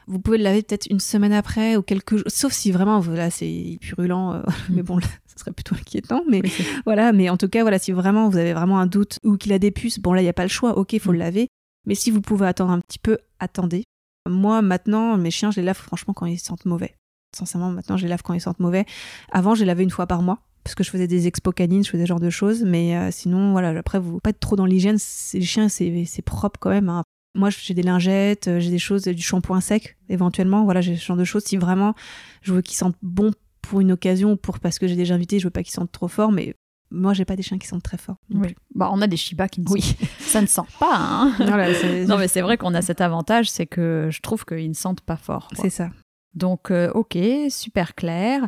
Vous pouvez le laver peut-être une semaine après ou quelques jours, sauf si vraiment là c'est purulent. euh, mais bon, là, ça serait plutôt inquiétant. Mais Oui, voilà, mais en tout cas, voilà, si vraiment vous avez vraiment un doute ou qu'il a des puces, bon là, il n'y a pas le choix, ok, il faut Mm. le laver. Mais si vous pouvez attendre un petit peu, attendez. Moi, maintenant, mes chiens, je les lave franchement quand ils sentent mauvais. Sincèrement, maintenant, je les lave quand ils sentent mauvais. Avant, je les lavais une fois par mois parce que je faisais des expos canines, je faisais ce genre de choses. Mais euh, sinon, voilà, après, vous pas être trop dans l'hygiène. Les chiens, c'est propre quand même. hein. Moi, j'ai des lingettes, euh, j'ai des choses, du shampoing sec, éventuellement. Voilà, j'ai ce genre de choses. Si vraiment je veux qu'ils sentent bon pour une occasion ou pour parce que j'ai déjà invité, je veux pas qu'ils sentent trop fort. Mais moi, j'ai pas des chiens qui sentent très fort. Oui. Bah, on a des Shiba qui ne Oui. sentent- ça ne sent pas. hein. Voilà, non, mais c'est vrai qu'on a cet avantage, c'est que je trouve qu'ils ne sentent pas fort. c'est ça. Donc, euh, ok, super clair.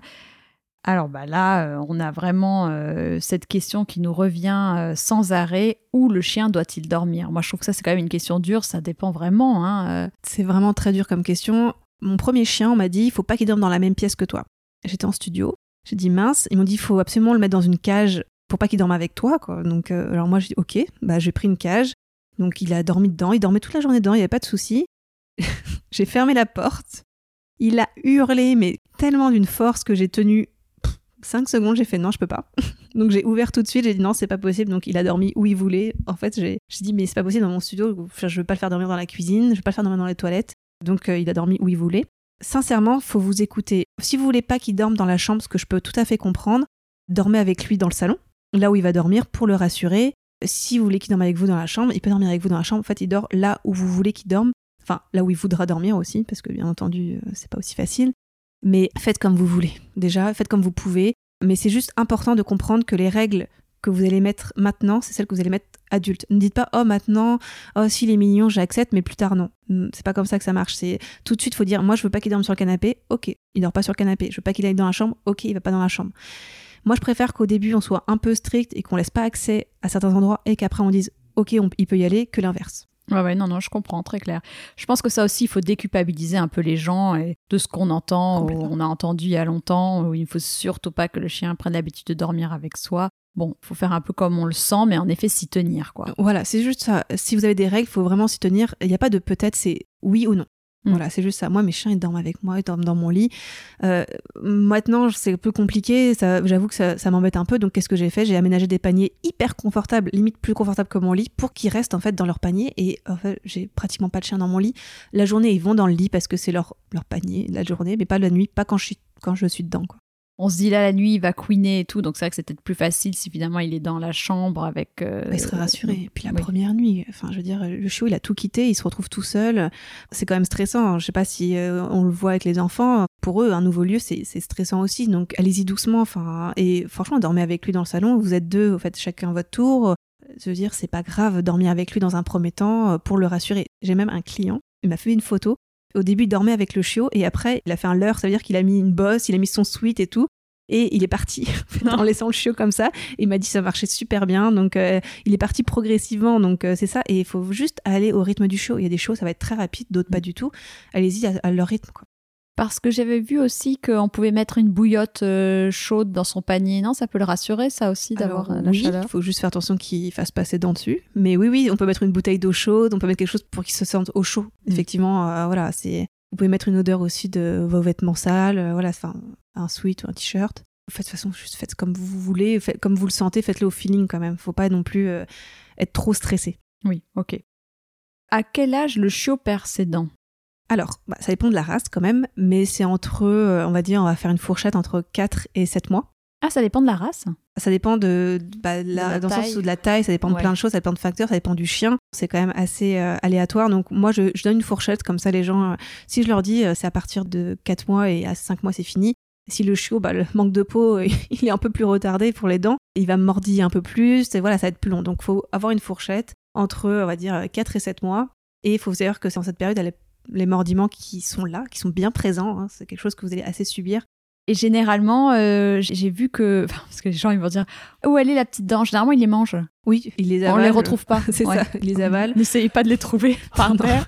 Alors bah là, euh, on a vraiment euh, cette question qui nous revient euh, sans arrêt. Où le chien doit-il dormir? Moi, je trouve que ça, c'est quand même une question dure. Ça dépend vraiment. Hein. C'est vraiment très dur comme question. Mon premier chien, on m'a dit, il faut pas qu'il dorme dans la même pièce que toi. J'étais en studio, j'ai dit mince, ils m'ont dit, il faut absolument le mettre dans une cage pour pas qu'il dorme avec toi. Donc, euh, alors moi, j'ai dit, ok, bah, j'ai pris une cage. Donc, il a dormi dedans, il dormait toute la journée dedans, il n'y avait pas de souci. j'ai fermé la porte. Il a hurlé, mais tellement d'une force que j'ai tenu 5 secondes, j'ai fait non, je peux pas. Donc j'ai ouvert tout de suite, j'ai dit non, c'est pas possible. Donc il a dormi où il voulait. En fait, j'ai dit mais c'est pas possible dans mon studio, je veux pas le faire dormir dans la cuisine, je veux pas le faire dormir dans les toilettes. Donc euh, il a dormi où il voulait. Sincèrement, faut vous écouter. Si vous voulez pas qu'il dorme dans la chambre, ce que je peux tout à fait comprendre, dormez avec lui dans le salon, là où il va dormir pour le rassurer. Si vous voulez qu'il dorme avec vous dans la chambre, il peut dormir avec vous dans la chambre. En fait, il dort là où vous voulez qu'il dorme. Enfin, là où il voudra dormir aussi, parce que bien entendu, euh, c'est pas aussi facile. Mais faites comme vous voulez. Déjà, faites comme vous pouvez. Mais c'est juste important de comprendre que les règles que vous allez mettre maintenant, c'est celles que vous allez mettre adulte. Ne dites pas, oh maintenant, oh s'il est mignon, j'accepte, mais plus tard non. C'est pas comme ça que ça marche. C'est tout de suite, faut dire, moi je veux pas qu'il dorme sur le canapé, ok, il dort pas sur le canapé. Je veux pas qu'il aille dans la chambre, ok, il va pas dans la chambre. Moi je préfère qu'au début on soit un peu strict et qu'on laisse pas accès à certains endroits et qu'après on dise, ok, on- il peut y aller, que l'inverse. Ouais, ouais, non, non, je comprends, très clair. Je pense que ça aussi, il faut déculpabiliser un peu les gens et de ce qu'on entend, ou on a entendu il y a longtemps, où il ne faut surtout pas que le chien prenne l'habitude de dormir avec soi. Bon, il faut faire un peu comme on le sent, mais en effet s'y tenir, quoi. Voilà, c'est juste ça. Si vous avez des règles, faut vraiment s'y tenir. Il n'y a pas de peut-être, c'est oui ou non. Mm. Voilà, c'est juste ça. Moi, mes chiens, ils dorment avec moi, ils dorment dans mon lit. Euh, maintenant, c'est un peu compliqué. Ça, j'avoue que ça, ça m'embête un peu. Donc, qu'est-ce que j'ai fait? J'ai aménagé des paniers hyper confortables, limite plus confortables que mon lit, pour qu'ils restent en fait dans leur panier. Et en fait, j'ai pratiquement pas de chien dans mon lit. La journée, ils vont dans le lit parce que c'est leur, leur panier la journée, mais pas la nuit, pas quand je suis, quand je suis dedans. Quoi. On se dit là, la nuit, il va couiner et tout, donc c'est vrai que c'est peut-être plus facile si évidemment il est dans la chambre avec. euh, Bah, il serait rassuré. Et puis la oui. première nuit, enfin, je veux dire, le chiot, il a tout quitté, il se retrouve tout seul. C'est quand même stressant. Je sais pas si euh, on le voit avec les enfants. Pour eux, un nouveau lieu, c'est c'est stressant aussi. Donc, allez-y doucement. Enfin, et franchement, dormez avec lui dans le salon. Vous êtes deux, vous faites chacun votre tour. Je veux dire, c'est pas grave, dormir avec lui dans un premier temps euh, pour le rassurer. J'ai même un client, il m'a fait une photo. Au début, il dormait avec le chiot et après, il a fait un leurre. Ça veut dire qu'il a mis une bosse, il a mis son sweat et tout. Et il est parti en laissant le chiot comme ça. Il m'a dit ça marchait super bien. Donc euh, il est parti progressivement. Donc euh, c'est ça. Et il faut juste aller au rythme du show. Il y a des shows, ça va être très rapide, d'autres pas du tout. Allez-y à, à leur rythme. Quoi. Parce que j'avais vu aussi qu'on pouvait mettre une bouillotte euh, chaude dans son panier. Non, ça peut le rassurer, ça aussi, d'avoir euh, la oui, chaleur. il faut juste faire attention qu'il fasse pas ses dents dessus. Mais oui, oui, on peut mettre une bouteille d'eau chaude, on peut mettre quelque chose pour qu'il se sente au chaud. Mm. Effectivement, euh, voilà, c'est. Vous pouvez mettre une odeur aussi de vos vêtements sales, euh, voilà, enfin, un sweat ou un t-shirt. Faites de toute façon, juste faites comme vous voulez, faites, comme vous le sentez, faites-le au feeling quand même. Faut pas non plus être trop stressé. Oui, ok. À quel âge le chiot perd ses dents? Alors, bah, ça dépend de la race quand même, mais c'est entre, euh, on va dire, on va faire une fourchette entre 4 et 7 mois. Ah, ça dépend de la race? Ça dépend de, bah, de la, la dans le sens taille. où de la taille, ça dépend de Ouais. plein de choses, ça dépend de facteurs, ça dépend du chien. C'est quand même assez euh, aléatoire. Donc moi, je, je donne une fourchette, comme ça les gens, euh, si je leur dis euh, c'est à partir de 4 mois et à 5 mois c'est fini. Si le chiot, bah, le manque de peau, il est un peu plus retardé pour les dents, il va mordiller un peu plus, et voilà, ça va être plus long. Donc faut avoir une fourchette entre, on va dire, 4 et 7 mois. Et il faut savoir que dans cette période, elle est- les mordiments qui sont là, qui sont bien présents. hein. C'est quelque chose que vous allez assez subir. Et généralement, euh, j'ai vu que. enfin, Parce que les gens, ils vont dire Où elle est la petite dent Généralement, ils les mangent. Oui, ils les On avalent. les retrouve pas. C'est Ouais. ça, ils les avalent. N'essayez pas de les trouver par terre.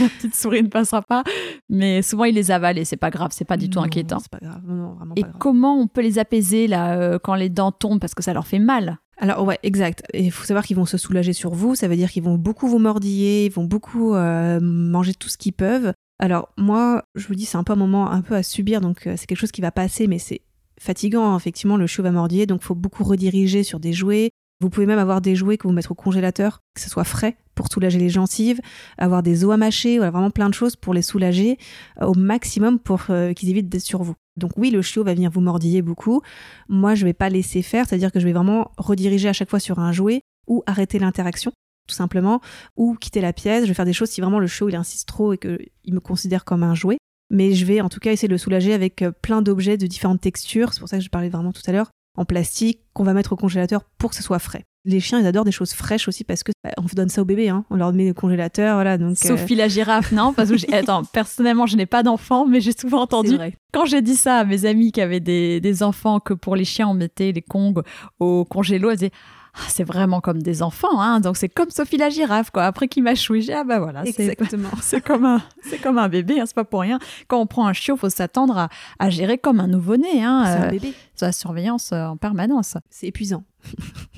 la petite souris ne passera pas. Mais souvent, ils les avalent et c'est pas grave, c'est pas du tout Non, inquiétant. C'est pas grave, non, vraiment Et pas grave. comment on peut les apaiser là euh, quand les dents tombent? Parce que ça leur fait mal Alors ouais, exact. Il faut savoir qu'ils vont se soulager sur vous. Ça veut dire qu'ils vont beaucoup vous mordiller, ils vont beaucoup euh, manger tout ce qu'ils peuvent. Alors moi, je vous dis, c'est un peu un moment un peu à subir, donc euh, c'est quelque chose qui va passer, mais c'est fatigant. hein. Effectivement, le chiot va mordiller, donc il faut beaucoup rediriger sur des jouets. Vous pouvez même avoir des jouets que vous mettre au congélateur, que ce soit frais pour soulager les gencives, avoir des os à mâcher, voilà, vraiment plein de choses pour les soulager euh, au maximum pour euh, qu'ils évitent d'être sur vous. Donc oui, le chiot va venir vous mordiller beaucoup. Moi, je vais pas laisser faire, c'est-à-dire que je vais vraiment rediriger à chaque fois sur un jouet ou arrêter l'interaction, tout simplement, ou quitter la pièce. Je vais faire des choses si vraiment le chiot il insiste trop et qu'il me considère comme un jouet. Mais je vais en tout cas essayer de le soulager avec euh, plein d'objets de différentes textures. C'est pour ça que je parlais vraiment tout à l'heure en plastique qu'on va mettre au congélateur pour que ce soit frais. Les chiens, ils adorent des choses fraîches aussi parce que bah, on donne ça au bébé, hein. on leur met au congélateur, voilà. Donc euh, Sophie la girafe, non Parce que j'ai- attends, personnellement, je n'ai pas d'enfant, mais j'ai souvent entendu quand j'ai dit ça à mes amis qui avaient des, des enfants que pour les chiens on mettait les kongs au congélo, elles disaient ah, c'est vraiment comme des enfants, hein donc c'est comme Sophie la girafe quoi. Après qu'il m'a choué, j'ai dit, ah bah voilà, c'est Exactement. c'est comme un c'est comme un bébé, hein, c'est pas pour rien. Quand on prend un chiot, faut s'attendre à, à gérer comme un nouveau-né, hein, C'est un euh, bébé. sa surveillance euh, en permanence. C'est épuisant.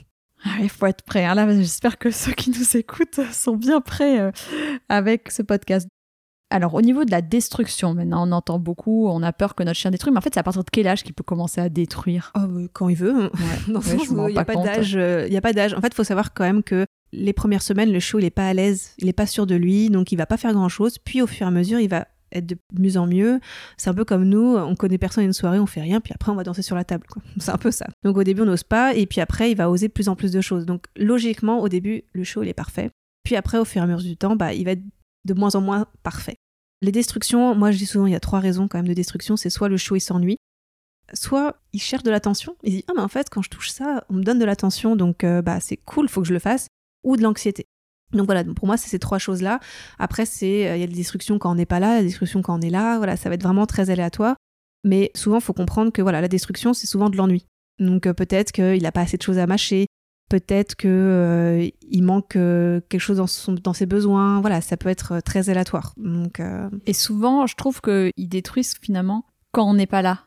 Ah, Il faut être prêt. hein. Là, j'espère que ceux qui nous écoutent sont bien prêts euh, avec ce podcast. Alors, au niveau de la destruction, maintenant, on entend beaucoup, on a peur que notre chien détruise, mais en fait, c'est à partir de quel âge qu'il peut commencer à détruire? Oh, bah, quand il veut. hein. Dans Ouais, il n'y a pas d'âge. euh, Il a pas d'âge. En fait, il faut savoir quand même que les premières semaines, le chiot, il est pas à l'aise, il est pas sûr de lui, donc il va pas faire grand chose. Puis au fur et à mesure, il va être de mieux en mieux. C'est un peu comme nous, on connaît personne à une soirée, on fait rien, puis après on va danser sur la table. C'est un peu ça. Donc au début, on n'ose pas, et puis après, il va oser plus en plus de choses. Donc logiquement, au début, le chiot, il est parfait. Puis après, au fur et à mesure du temps, bah, il va être de moins en moins parfait. Les destructions, moi je dis souvent, il y a trois raisons quand même de destruction. C'est soit le chiot, il s'ennuie, soit il cherche de l'attention. Il dit ah mais en fait quand je touche ça, on me donne de l'attention donc euh, bah c'est cool, faut que je le fasse. Ou de l'anxiété. Donc voilà, pour moi c'est ces trois choses là. Après c'est euh, il y a des destructions quand on n'est pas là, la destruction quand on est là. Voilà, ça va être vraiment très aléatoire. Mais souvent faut comprendre que voilà la destruction c'est souvent de l'ennui. Donc euh, peut-être qu'il n'a pas assez de choses à mâcher. Peut-être que euh, il manque quelque chose dans, son- dans ses besoins. Voilà, ça peut être très aléatoire. Donc Et souvent, je trouve qu'ils détruisent finalement quand on n'est pas là.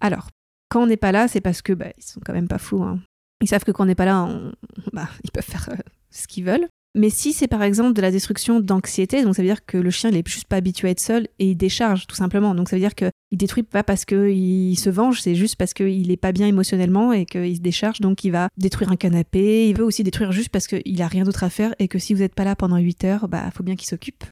Alors, quand on n'est pas là, c'est parce que bah, ils sont quand même pas fous. hein. Ils savent que quand on n'est pas là, on- bah, ils peuvent faire ce qu'ils veulent. Mais si c'est par exemple de la destruction d'anxiété, donc ça veut dire que le chien il est juste pas habitué à être seul et il décharge tout simplement. Donc ça veut dire qu'il détruit pas parce qu'il se venge, c'est juste parce qu'il est pas bien émotionnellement et qu'il se décharge. Donc il va détruire un canapé. Il veut aussi détruire juste parce qu'il a rien d'autre à faire et que si vous n'êtes pas là pendant 8 heures, bah faut bien qu'il s'occupe.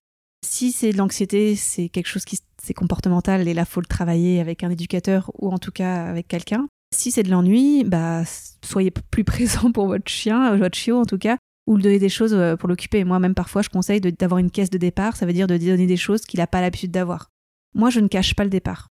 Si c'est de l'anxiété, c'est quelque chose qui c'est comportemental et là faut le travailler avec un éducateur ou en tout cas avec quelqu'un. Si c'est de l'ennui, bah soyez plus présent pour votre chien, votre chiot en tout cas, ou lui donner des choses euh, pour l'occuper. Moi même parfois je conseille d'avoir une caisse de départ, ça veut dire de donner des choses qu'il n'a pas l'habitude d'avoir. Moi je ne cache pas le départ.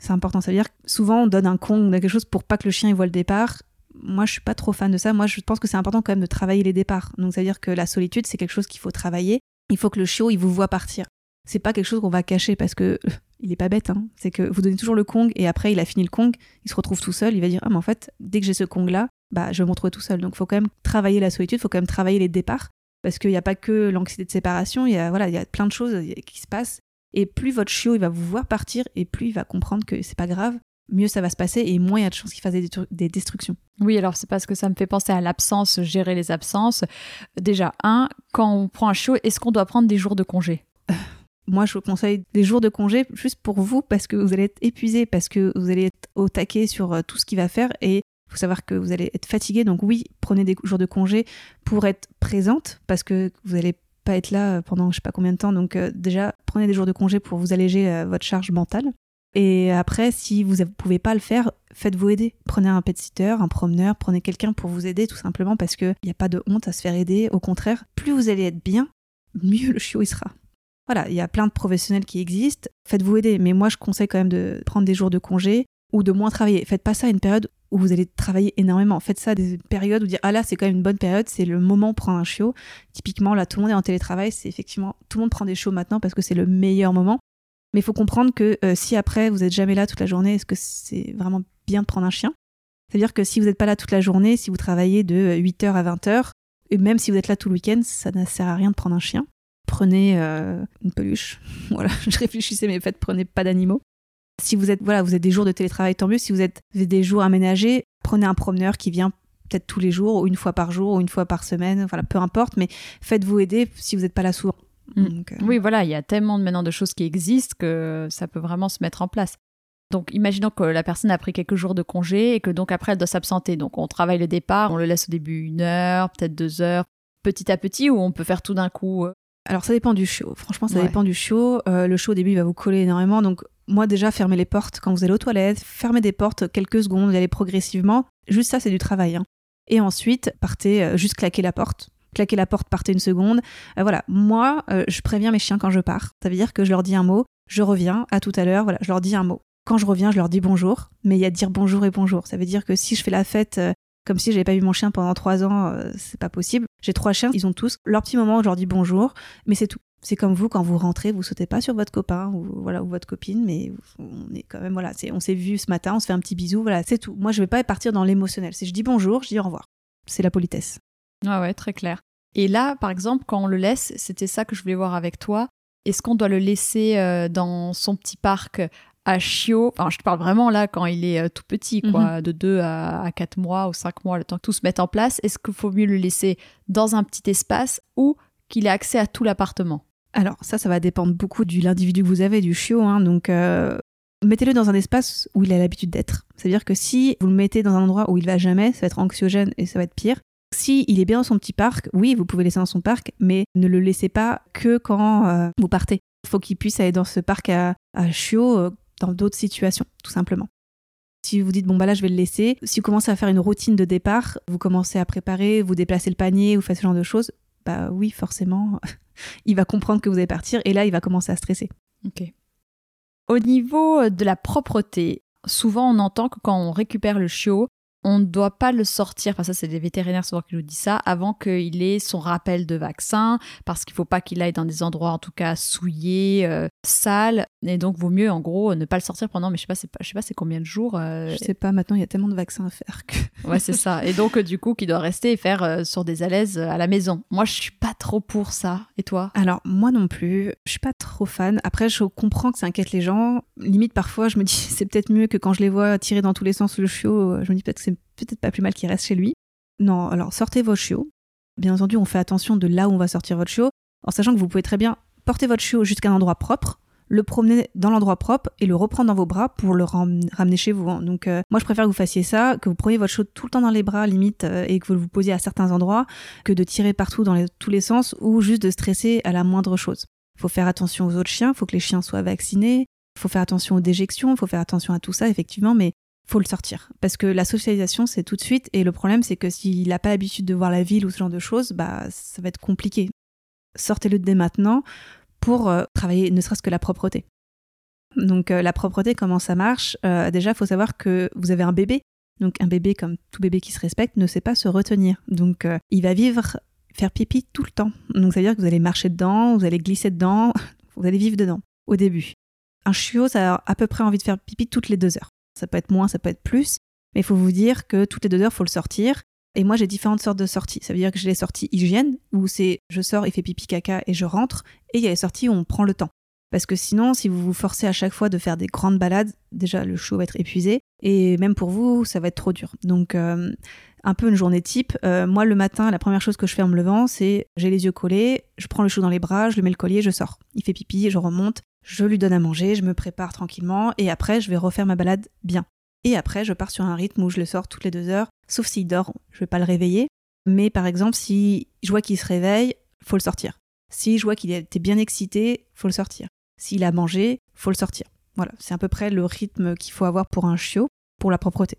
C'est important, ça veut dire que souvent on donne un con, on quelque chose pour pas que le chien il voit le départ. Moi je suis pas trop fan de ça. Moi je pense que c'est important quand même de travailler les départs. Donc ça veut dire que la solitude c'est quelque chose qu'il faut travailler. Il faut que le chiot il vous voit partir c'est pas quelque chose qu'on va cacher parce que euh, il est pas bête. Hein. C'est que vous donnez toujours le Kong et après il a fini le Kong, il se retrouve tout seul, il va dire ah mais en fait dès que j'ai ce Kong là, bah je vais me retrouver tout seul. Donc faut quand même travailler la solitude, faut quand même travailler les départs parce qu'il n'y a pas que l'anxiété de séparation, il y a voilà il y a plein de choses qui se passent et plus votre chiot il va vous voir partir et plus il va comprendre que c'est pas grave, mieux ça va se passer et moins il y a de chances qu'il fasse des, des destructions. Oui, alors c'est parce que ça me fait penser à l'absence, gérer les absences. Déjà, un, quand on prend un chiot, est-ce qu'on doit prendre des jours de congé? Moi, je vous conseille des jours de congé juste pour vous parce que vous allez être épuisé, parce que vous allez être au taquet sur euh, tout ce qu'il va faire et il faut savoir que vous allez être fatigué. Donc oui, prenez des jours de congé pour être présente parce que vous allez pas être là pendant je sais pas combien de temps. Donc euh, déjà, prenez des jours de congé pour vous alléger euh, votre charge mentale. Et après, si vous ne pouvez pas le faire, faites-vous aider. Prenez un pet sitter, un promeneur, prenez quelqu'un pour vous aider tout simplement parce qu'il n'y a pas de honte à se faire aider. Au contraire, plus vous allez être bien, mieux le chiot sera. Voilà, il y a plein de professionnels qui existent. Faites-vous aider, mais moi je conseille quand même de prendre des jours de congé ou de moins travailler. Faites pas ça à une période où vous allez travailler énormément. Faites ça des périodes où dire ah là c'est quand même une bonne période, c'est le moment pour prendre un chiot. Typiquement là tout le monde est en télétravail, c'est effectivement tout le monde prend des chiots maintenant parce que c'est le meilleur moment. Mais il faut comprendre que euh, si après vous êtes jamais là toute la journée, est-ce que c'est vraiment bien de prendre un chien? C'est-à-dire que si vous n'êtes pas là toute la journée, si vous travaillez de 8h à 20h, et même si vous êtes là tout le week-end, ça ne sert à rien de prendre un chien. Prenez euh, une peluche. voilà, je réfléchissais, mais faites, prenez pas d'animaux. Si vous êtes, voilà, vous êtes des jours de télétravail, tant mieux. Si vous êtes des jours aménagés, prenez un promeneur qui vient peut-être tous les jours, ou une fois par jour, ou une fois par semaine, voilà, peu importe, mais faites-vous aider si vous n'êtes pas là souvent. Mm. Euh, oui, voilà, il y a tellement maintenant de choses qui existent que ça peut vraiment se mettre en place. Donc, imaginons que la personne a pris quelques jours de congé et que donc après elle doit s'absenter. Donc, on travaille le départ, on le laisse au début une heure, peut-être deux heures, petit à petit, ou on peut faire tout d'un coup. Euh. Alors, ça dépend du chiot. Franchement, ça dépend du chiot. Euh, le chiot au début il va vous coller énormément. Donc, moi, déjà, fermez les portes quand vous allez aux toilettes, fermez des portes quelques secondes, vous allez progressivement. Juste ça, c'est du travail. Hein. Et ensuite, partez, juste claquer la porte claquer la porte, partez une seconde. voilà, moi, je préviens mes chiens quand je pars. Ça veut dire que je leur dis un mot, je reviens, à tout à l'heure, voilà, je leur dis un mot. Quand je reviens, je leur dis bonjour, mais il y a dire bonjour et bonjour. Ça veut dire que si je fais la fête euh, comme si j'avais pas vu mon chien pendant trois ans, euh, c'est pas possible. J'ai trois chiens, ils ont tous leur petit moment où je leur dis bonjour, mais c'est tout. C'est comme vous quand vous rentrez, vous sautez pas sur votre copain ou voilà ou votre copine, mais on est quand même voilà, c'est on s'est vu ce matin, on se fait un petit bisou, voilà, c'est tout. Moi, je vais pas partir dans l'émotionnel. Si je dis bonjour, je dis au revoir. C'est la politesse. Ah ouais, très clair. Et là, par exemple, quand on le laisse, c'était ça que je voulais voir avec toi. Est-ce qu'on doit le laisser euh, dans son petit parc à chiot, enfin je te parle vraiment là quand il est euh, tout petit, quoi, mhm. de 2 à, 4 mois ou 5 mois, le temps que tout se mette en place, est-ce qu'il faut mieux le laisser dans un petit espace ou qu'il ait accès à tout l'appartement? Alors ça, ça va dépendre beaucoup de l'individu que vous avez, du chiot, hein, donc euh, mettez-le dans un espace où il a l'habitude d'être. C'est-à-dire que si vous le mettez dans un endroit où il va jamais, ça va être anxiogène et ça va être pire. Si il est bien dans son petit parc, oui, vous pouvez laisser dans son parc, mais ne le laissez pas que quand euh, vous partez. Il faut qu'il puisse aller dans ce parc à, à chiots dans d'autres situations, tout simplement. Si vous dites, bon, bah là, je vais le laisser, si vous commencez à faire une routine de départ, vous commencez à préparer, vous déplacez le panier, vous faites ce genre de choses, bah oui, forcément, il va comprendre que vous allez partir et là, il va commencer à stresser. Ok. Au niveau de la propreté, souvent on entend que quand on récupère le chiot, on ne doit pas le sortir, enfin ça c'est des vétérinaires souvent qui nous disent ça, avant qu'il ait son rappel de vaccin, parce qu'il ne faut pas qu'il aille dans des endroits en tout cas souillés, euh, sales, et donc vaut mieux en gros ne pas le sortir pendant, mais je sais pas, c'est pas, je sais pas c'est combien de jours. Euh, je sais pas, maintenant il y a tellement de vaccins à faire que. ouais c'est ça, et donc du coup qui doit rester et faire euh, sur des alaises à la maison. Moi je suis pas trop pour ça, et toi? Alors moi non plus, je suis pas trop fan. Après je comprends que ça inquiète les gens, limite parfois je me dis c'est peut-être mieux que quand je les vois tirer dans tous les sens le chiot, je me dis peut-être que c'est peut-être pas plus mal qu'il reste chez lui. Non, alors sortez vos chiots. Bien entendu, on fait attention de là où on va sortir votre chiot, en sachant que vous pouvez très bien porter votre chiot jusqu'à un endroit propre, le promener dans l'endroit propre et le reprendre dans vos bras pour le ramener chez vous. Hein. Donc euh, moi je préfère que vous fassiez ça, que vous preniez votre chiot tout le temps dans les bras limite euh, et que vous vous posiez à certains endroits, que de tirer partout dans tous les sens ou juste de stresser à la moindre chose. Il faut faire attention aux autres chiens, il faut que les chiens soient vaccinés, il faut faire attention aux déjections, il faut faire attention à tout ça effectivement, mais faut le sortir. Parce que la socialisation, c'est tout de suite. Et le problème, c'est que s'il n'a pas l'habitude de voir la ville ou ce genre de choses, bah, ça va être compliqué. Sortez-le dès maintenant pour euh, travailler ne serait-ce que la propreté. Donc euh, la propreté, comment ça marche? Euh, Déjà, il faut savoir que vous avez un bébé. Donc un bébé, comme tout bébé qui se respecte, ne sait pas se retenir. Donc il va vivre, faire pipi tout le temps. Donc ça veut dire que vous allez marcher dedans, vous allez glisser dedans, vous allez vivre dedans au début. Un chiot, ça a à peu près envie de faire pipi toutes les deux heures. Ça peut être moins, ça peut être plus. Mais il faut vous dire que toutes les deux heures, il faut le sortir. Et moi, j'ai différentes sortes de sorties. Ça veut dire que j'ai les sorties hygiène, où c'est je sors, il fait pipi caca et je rentre. Et il y a les sorties où on prend le temps. Parce que sinon, si vous vous forcez à chaque fois de faire des grandes balades, déjà le show va être épuisé. Et même pour vous, ça va être trop dur. Donc, euh, un peu une journée type. Euh, moi, le matin, la première chose que je fais en me levant, c'est j'ai les yeux collés, je prends le chou dans les bras, je le mets le collier, je sors. Il fait pipi, je remonte, je lui donne à manger, je me prépare tranquillement et après je vais refaire ma balade bien. Et après je pars sur un rythme où je le sors toutes les deux heures, sauf s'il dort, je vais pas le réveiller. Mais par exemple, si je vois qu'il se réveille, faut le sortir. Si je vois qu'il était bien excité, faut le sortir. S'il a mangé, faut le sortir. Voilà, c'est à peu près le rythme qu'il faut avoir pour un chiot, pour la propreté.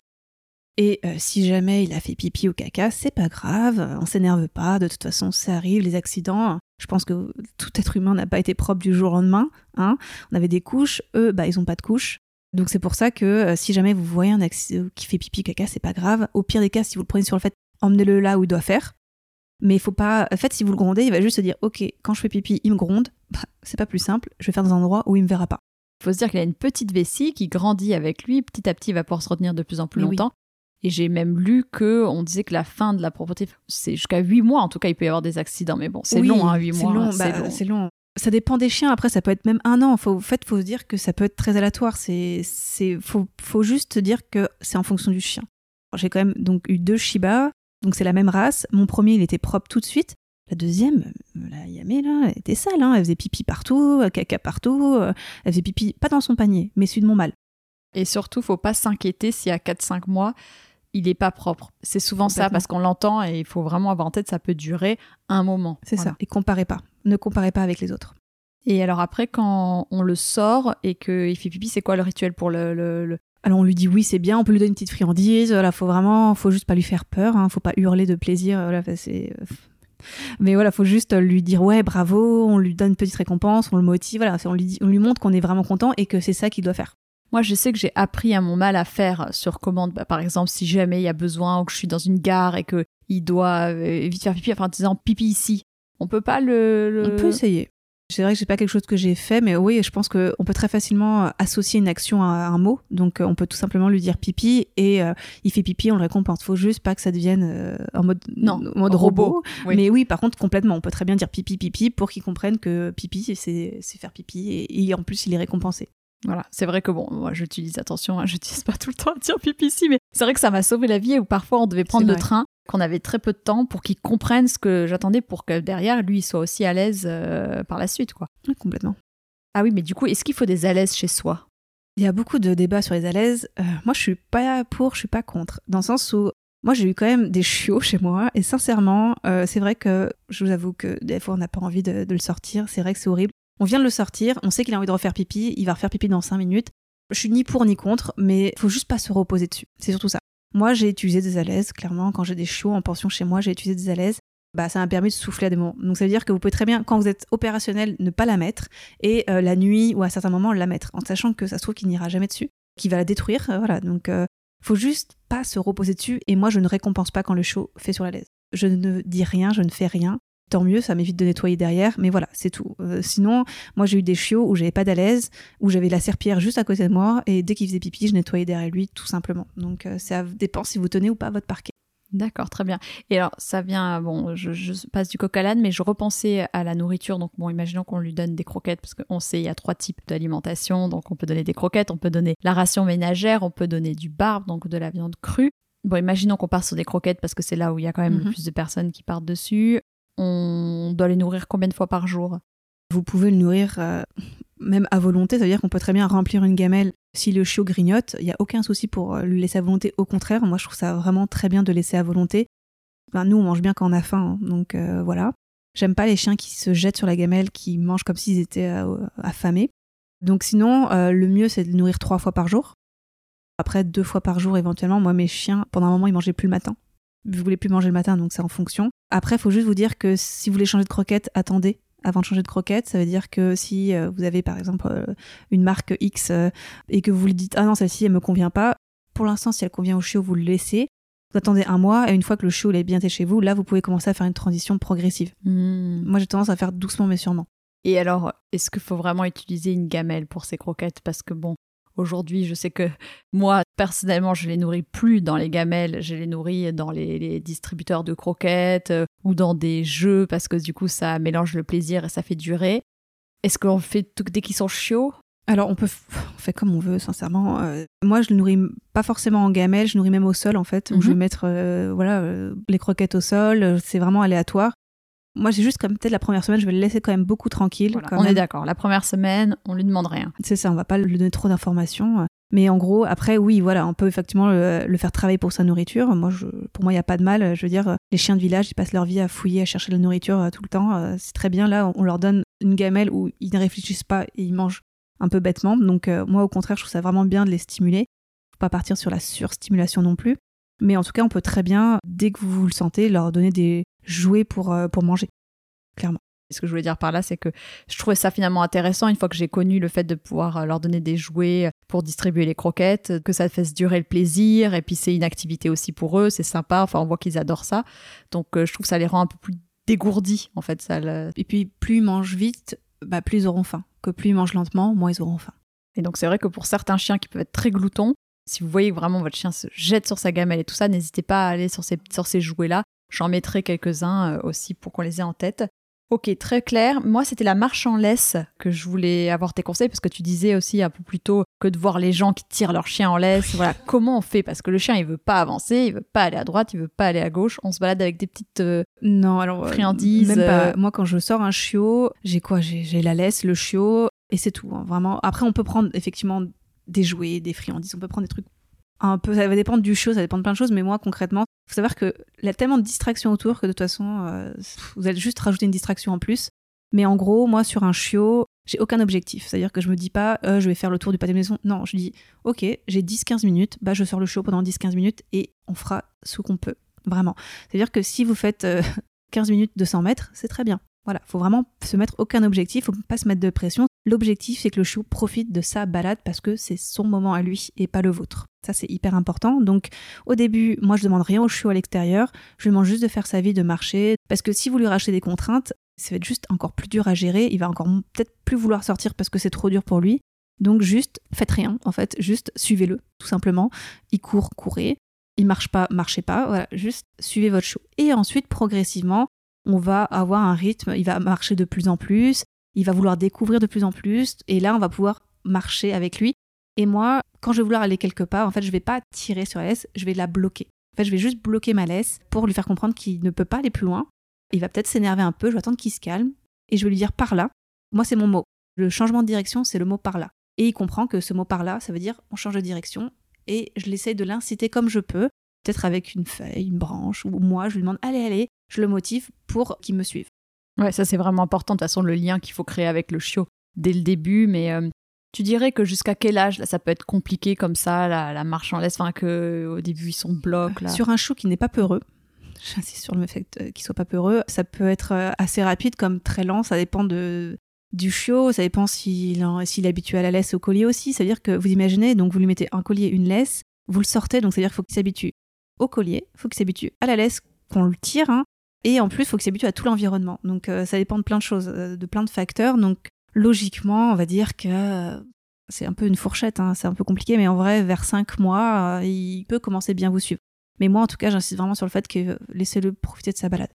Et euh, si jamais il a fait pipi ou caca, c'est pas grave, on s'énerve pas, de toute façon ça arrive, les accidents. Je pense que tout être humain n'a pas été propre du jour au lendemain. Hein. On avait des couches, eux, bah, ils ont pas de couches. Donc c'est pour ça que euh, si jamais vous voyez un accident qui fait pipi caca, c'est pas grave. Au pire des cas, si vous le prenez sur le fait, emmenez-le là où il doit faire. Mais il faut pas. En fait, si vous le grondez, il va juste se dire Ok, quand je fais pipi, il me gronde. Bah, c'est pas plus simple. Je vais faire dans un endroit où il me verra pas. Il faut se dire qu'il a une petite vessie qui grandit avec lui. Petit à petit, il va pouvoir se retenir de plus en plus Mais longtemps. Et j'ai même lu que on disait que la fin de la propreté, c'est jusqu'à 8 mois. En tout cas, il peut y avoir des accidents. Mais bon, c'est Oui, long, hein, 8 c'est mois. long, c'est bah, long. c'est long. Ça dépend des chiens. Après, ça peut être même un an. Faut, en fait, faut se dire que ça peut être très aléatoire. C'est, c'est, faut, faut juste dire que c'est en fonction du chien. J'ai quand même donc eu deux Shiba. Donc c'est la même race. Mon premier, il était propre tout de suite. La deuxième, la Yamé, là, elle était sale. Hein. Elle faisait pipi partout, euh, caca partout. euh, Elle faisait pipi, pas dans son panier, mais celui de mon mâle. Et surtout, faut pas s'inquiéter si à 4-5 mois, il est pas propre. C'est souvent ça parce qu'on l'entend et il faut vraiment avoir en tête, ça peut durer un moment. C'est Voilà. ça. Et comparez pas. Ne comparez pas avec les autres. Et alors après, quand on le sort et qu'il fait pipi, c'est quoi le rituel pour le, le- le- Alors on lui dit oui c'est bien, on peut lui donner une petite friandise, voilà, faut vraiment, faut juste pas lui faire peur, hein, faut pas hurler de plaisir, voilà, c'est... Mais voilà, faut juste lui dire ouais bravo, on lui donne une petite récompense, on le motive, voilà, on lui, dit, on lui montre qu'on est vraiment content et que c'est ça qu'il doit faire. Moi, je sais que j'ai appris à mon mâle à faire sur commande. Bah, par exemple, si jamais il y a besoin ou que je suis dans une gare et que il doit euh, vite faire pipi, enfin en disant pipi ici, on peut pas le. le- On peut essayer. C'est vrai que c'est pas quelque chose que j'ai fait, mais oui, je pense qu'on peut très facilement associer une action à un mot. Donc, euh, on peut tout simplement lui dire pipi et euh, il fait pipi, on le récompense. Faut juste pas que ça devienne euh, en mode, Non, en mode robot. robot. Oui. Mais oui, par contre, complètement. On peut très bien dire pipi, pipi pour qu'il comprenne que pipi, c'est c'est faire pipi et, et en plus, il est récompensé. Voilà, c'est vrai que bon, moi j'utilise attention, hein, j'utilise pas tout le temps à dire pipi ici, mais c'est vrai que ça m'a sauvé la vie où parfois on devait prendre le train, qu'on avait très peu de temps pour qu'il comprenne ce que j'attendais pour que derrière lui il soit aussi à l'aise euh, par la suite, quoi. Oui, complètement. Ah oui, mais du coup, est-ce qu'il faut des à l'aise chez soi? Il y a beaucoup de débats sur les alaises. Euh, moi, je suis pas pour, je suis pas contre. Dans le sens où, moi, j'ai eu quand même des chiots chez moi. Et sincèrement, euh, c'est vrai que je vous avoue que des fois, on n'a pas envie de, de le sortir. C'est vrai que c'est horrible. On vient de le sortir, on sait qu'il a envie de refaire pipi. Il va refaire pipi dans 5 minutes. Je suis ni pour ni contre, mais faut juste pas se reposer dessus. C'est surtout ça. Moi, j'ai utilisé des alaises, clairement. Quand j'ai des chiots en pension chez moi, j'ai utilisé des alaises. Bah, ça m'a permis de souffler à des moments. Donc, ça veut dire que vous pouvez très bien, quand vous êtes opérationnel, ne pas la mettre et euh, la nuit ou à certains moments la mettre, en sachant que ça se trouve qu'il n'ira jamais dessus, qu'il va la détruire. euh, voilà, donc euh, faut juste pas se reposer dessus. Et moi, je ne récompense pas quand le chaud fait sur la laise. Je ne dis rien, je ne fais rien. Tant mieux, ça m'évite de nettoyer derrière, mais voilà, c'est tout. Euh, sinon, moi j'ai eu des chiots où j'avais pas d'alaise, où j'avais la serpillère juste à côté de moi, et dès qu'il faisait pipi, je nettoyais derrière lui, tout simplement. Donc euh, ça dépend si vous tenez ou pas votre parquet. D'accord, très bien. Et alors, ça vient, bon, je, je passe du coq à l'âne, mais je repensais à la nourriture. Donc, bon, imaginons qu'on lui donne des croquettes, parce qu'on sait, il y a trois types d'alimentation. Donc, on peut donner des croquettes, on peut donner la ration ménagère, on peut donner du barbe, donc de la viande crue. Bon, imaginons qu'on part sur des croquettes, parce que c'est là où il y a quand même le Mhm. plus de personnes qui partent dessus. On doit les nourrir combien de fois par jour? Vous pouvez le nourrir euh, même à volonté, ça veut dire qu'on peut très bien remplir une gamelle. Si le chiot grignote, il n'y a aucun souci pour euh, lui laisser à volonté. Au contraire, moi je trouve ça vraiment très bien de laisser à volonté. Nous, on mange bien quand on a faim, hein, donc euh, voilà. J'aime pas les chiens qui se jettent sur la gamelle, qui mangent comme s'ils étaient affamés. Donc sinon, le mieux c'est de le nourrir trois fois par jour. Après, deux fois par jour éventuellement. Moi, mes chiens, pendant un moment, ils mangeaient plus le matin. Ils voulaient plus manger le matin, donc c'est en fonction. Après, il faut juste vous dire que si vous voulez changer de croquette, attendez avant de changer de croquette. Ça veut dire que si euh, vous avez par exemple euh, une marque X euh, et que vous lui dites ah non celle-ci elle me convient pas, pour l'instant si elle convient au chiot vous le laissez. Vous attendez un mois et une fois que le chiot est bien chez vous, là vous pouvez commencer à faire une transition progressive. Hmm. Moi j'ai tendance à faire doucement mais sûrement. Et alors, est-ce qu'il faut vraiment utiliser une gamelle pour ces croquettes? Parce que bon, aujourd'hui, je sais que moi, personnellement, je les nourris plus dans les gamelles, je les nourris dans les, les distributeurs de croquettes euh, ou dans des jeux parce que du coup, ça mélange le plaisir et ça fait durer. Est-ce qu'on fait tout- dès qu'ils sont chiots? Alors on peut on fait comme on veut sincèrement. Euh, moi je le nourris pas forcément en gamelle, je nourris même au sol en fait. où Mhm. Je vais mettre euh, voilà euh, les croquettes au sol, c'est vraiment aléatoire. Moi j'ai juste comme peut-être la première semaine je vais le laisser quand même beaucoup tranquille. Voilà, quand On même. est d'accord. La première semaine, on lui demande rien. C'est ça, on va pas lui donner trop d'informations. Mais en gros, après, oui, voilà, on peut effectivement le, le faire travailler pour sa nourriture. Moi, je, pour moi, il n'y a pas de mal. Je veux dire, les chiens de village, ils passent leur vie à fouiller, à chercher de la nourriture euh, tout le temps. Euh, C'est très bien. Là, on leur donne une gamelle où ils ne réfléchissent pas et ils mangent un peu bêtement. Donc, euh, moi, au contraire, je trouve ça vraiment bien de les stimuler. Faut pas partir sur la surstimulation non plus. Mais en tout cas, on peut très bien, dès que vous le sentez, leur donner des jouets pour, euh, pour manger. Clairement. Ce que je voulais dire par là, c'est que je trouvais ça finalement intéressant une fois que j'ai connu le fait de pouvoir euh, leur donner des jouets pour distribuer les croquettes, que ça fasse durer le plaisir, et puis c'est une activité aussi pour eux, c'est sympa, enfin on voit qu'ils adorent ça. Donc euh, je trouve que ça les rend un peu plus dégourdis en fait. Ça Et puis plus ils mangent vite, bah, plus ils auront faim. Que plus ils mangent lentement, moins ils auront faim. Et donc c'est vrai que pour certains chiens qui peuvent être très gloutons, si vous voyez vraiment votre chien se jette sur sa gamelle et tout ça, n'hésitez pas à aller sur ces, sur ces jouets-là. J'en mettrai quelques-uns euh, aussi pour qu'on les ait en tête. Ok, très clair. Moi, c'était la marche en laisse que je voulais avoir tes conseils parce que tu disais aussi un peu plus tôt que de voir les gens qui tirent leur chien en laisse. Voilà, comment on fait? Parce que le chien, il veut pas avancer, il veut pas aller à droite, il veut pas aller à gauche. On se balade avec des petites euh, non, alors euh, friandises. Même pas. Moi, quand je sors un chiot, j'ai quoi? J'ai la laisse, le chiot, et c'est tout. Hein, vraiment. Après, on peut prendre effectivement des jouets, des friandises. On peut prendre des trucs un peu, ça va dépendre du show, ça dépend de plein de choses, mais moi concrètement, faut savoir que il y a tellement de distractions autour que de toute façon, euh, vous allez juste rajouter une distraction en plus. Mais en gros, moi sur un chiot, j'ai aucun objectif. C'est-à-dire que je me dis pas, euh, je vais faire le tour du pâté maison. Non, je dis, ok, j'ai 10-15 minutes, bah je sors le chiot pendant 10-15 minutes et on fera ce qu'on peut. Vraiment. C'est-à-dire que si vous faites 15 euh, minutes de 100 mètres, c'est très bien. Voilà, faut vraiment se mettre aucun objectif, faut pas se mettre de pression. L'objectif, c'est que le chiot profite de sa balade parce que c'est son moment à lui et pas le vôtre. Ça, c'est hyper important. Donc, au début, moi, je demande rien au chiot à l'extérieur. Je lui demande juste de faire sa vie, de marcher. Parce que si vous lui rachetez des contraintes, ça va être juste encore plus dur à gérer. Il va encore peut-être plus vouloir sortir parce que c'est trop dur pour lui. Donc, juste, faites rien, en fait. Juste, suivez-le, tout simplement. Il court, courez. Il marche pas, marchez pas. Voilà, juste suivez votre chiot. Et ensuite, progressivement, on va avoir un rythme, il va marcher de plus en plus, il va vouloir découvrir de plus en plus, et là, on va pouvoir marcher avec lui. Et moi, quand je vais vouloir aller quelque part, en fait, je vais pas tirer sur la laisse, je vais la bloquer. En fait, je vais juste bloquer ma laisse pour lui faire comprendre qu'il ne peut pas aller plus loin. Il va peut-être s'énerver un peu, je vais attendre qu'il se calme, et je vais lui dire par là. Moi, c'est mon mot. Le changement de direction, c'est le mot par là. Et il comprend que ce mot par là, ça veut dire on change de direction, et je l'essaye de l'inciter comme je peux, peut-être avec une feuille, une branche, ou moi, je lui demande allez, allez, je le motive pour qu'il me suive. Ouais, ça c'est vraiment important, de toute façon, le lien qu'il faut créer avec le chiot dès le début, mais euh, tu dirais que jusqu'à quel âge là, ça peut être compliqué comme ça, la, marche en laisse, enfin qu'au début ils sont blocs là. Sur un chiot qui n'est pas peureux, j'insiste sur le fait qu'il soit pas peureux, ça peut être euh, assez rapide comme très lent, ça dépend de, du chiot, ça dépend s'il est habitué à la laisse au collier aussi, c'est-à-dire que vous imaginez, donc vous lui mettez un collier, une laisse, vous le sortez, donc c'est-à-dire qu'il faut qu'il s'habitue au collier, faut qu'il s'habitue à la laisse qu'on le tire, hein, et en plus, il faut qu'il s'habitue à tout l'environnement. Donc euh, ça dépend de plein de choses, euh, de plein de facteurs. Donc logiquement, on va dire que euh, c'est un peu une fourchette, hein, c'est un peu compliqué, mais en vrai, vers 5 mois, il peut commencer bien vous suivre. Mais moi, en tout cas, j'insiste vraiment sur le fait que laissez-le profiter de sa balade.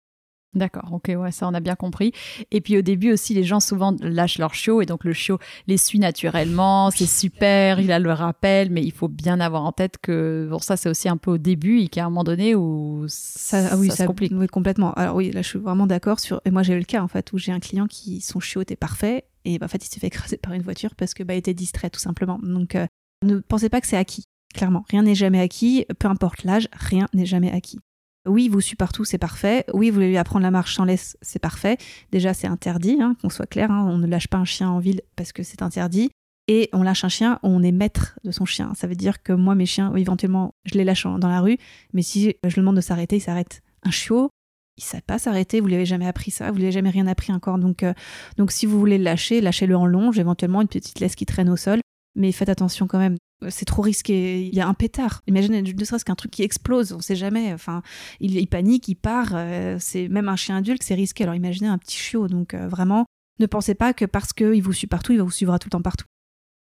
D'accord, ok, ouais, ça on a bien compris. Et puis au début aussi, les gens souvent lâchent leur chiot et donc le chiot les suit naturellement, c'est super, il a le rappel, mais il faut bien avoir en tête que bon, ça c'est aussi un peu au début et qu'à un moment donné où ça, ah oui, ça, se complique. Oui, complètement. Alors oui, là je suis vraiment d'accord sur. Et moi j'ai eu le cas en fait où j'ai un client qui son chiot était parfait et bah, en fait il s'est fait écraser par une voiture parce que bah il était distrait tout simplement. Donc euh, ne pensez pas que c'est acquis. Clairement, rien n'est jamais acquis, peu importe l'âge, rien n'est jamais acquis. Oui, vous suit partout, c'est parfait. Oui, vous voulez lui apprendre la marche sans laisse, c'est parfait. Déjà, c'est interdit, hein, qu'on soit clair. Hein. on ne lâche pas un chien en ville parce que c'est interdit. Et on lâche un chien, on est maître de son chien. Ça veut dire que moi, mes chiens, éventuellement, je les lâche dans la rue, mais si je lui demande de s'arrêter, il s'arrête. Un chiot, il ne sait pas s'arrêter, vous lui avez jamais appris ça, vous lui avez jamais rien appris encore. Donc, euh, donc si vous voulez le lâcher, lâchez-le en longe, éventuellement une petite laisse qui traîne au sol. Mais faites attention quand même c'est trop risqué. Il y a un pétard. Imaginez, ne serait-ce qu'un truc qui explose, on sait jamais. Enfin, il, panique, il part. Euh, c'est même un chien adulte, c'est risqué. Alors imaginez un petit chiot. Donc euh, vraiment, ne pensez pas que parce qu'il vous suit partout, il va vous suivre tout le temps partout.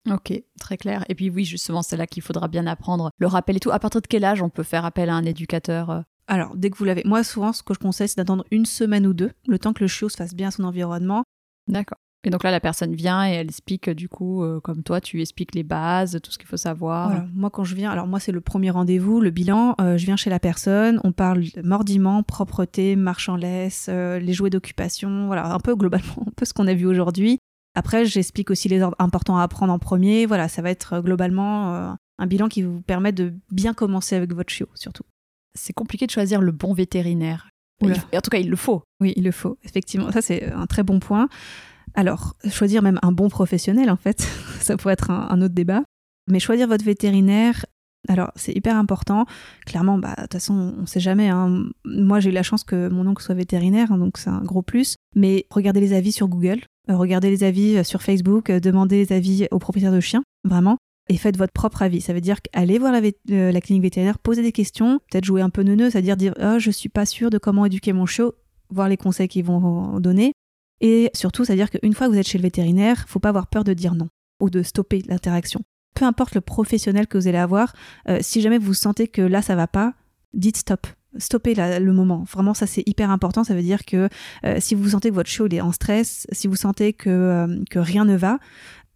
Ok, très clair. Et puis oui, justement, c'est là qu'il faudra bien apprendre le rappel et tout. À partir de quel âge on peut faire appel à un éducateur euh alors, dès que vous l'avez. Moi, souvent, ce que je conseille, c'est d'attendre une semaine ou deux, le temps que le chiot se fasse bien son environnement. D'accord. Et donc là, la personne vient et elle explique, du coup, euh, comme toi, tu expliques les bases, tout ce qu'il faut savoir. Moi, quand je viens, alors moi, c'est le premier rendez-vous, le bilan. Euh, je viens chez la personne, on parle mordiment, propreté, marche en laisse, euh, les jouets d'occupation, voilà, un peu globalement, un peu ce qu'on a vu aujourd'hui. Après, j'explique aussi les ordres importants à apprendre en premier. Voilà, ça va être globalement un bilan qui vous permet de bien commencer avec votre chiot, surtout. C'est compliqué de choisir le bon vétérinaire. En tout cas, il le faut. Oui, il le faut, effectivement. Ça, c'est un très bon point. Alors, choisir même un bon professionnel, en fait, ça pourrait être un, autre débat. Mais choisir votre vétérinaire, Alors, c'est hyper important. Clairement, bah, de toute façon, on sait jamais. Hein. Moi, j'ai eu la chance que mon oncle soit vétérinaire, hein, donc c'est un gros plus. Mais regardez les avis sur Google, euh, regardez les avis euh, sur Facebook, euh, demandez les avis aux propriétaires de chiens, vraiment. Et faites votre propre avis. Ça veut dire qu'allez voir la, clinique vétérinaire, posez des questions, peut-être jouer un peu neuneux, c'est-à-dire dire, oh, je suis pas sûr de comment éduquer mon chiot, voir les conseils qu'ils vont donner. Et surtout, c'est-à-dire qu'une fois que vous êtes chez le vétérinaire, faut pas avoir peur de dire non ou de stopper l'interaction peu importe le professionnel que vous allez avoir, euh, si jamais vous sentez que là ça va pas, dites stop. Stoppez le moment. Vraiment, ça c'est hyper important. Ça veut dire que euh, si vous sentez que votre chiot est en stress, si vous sentez que, euh, que rien ne va,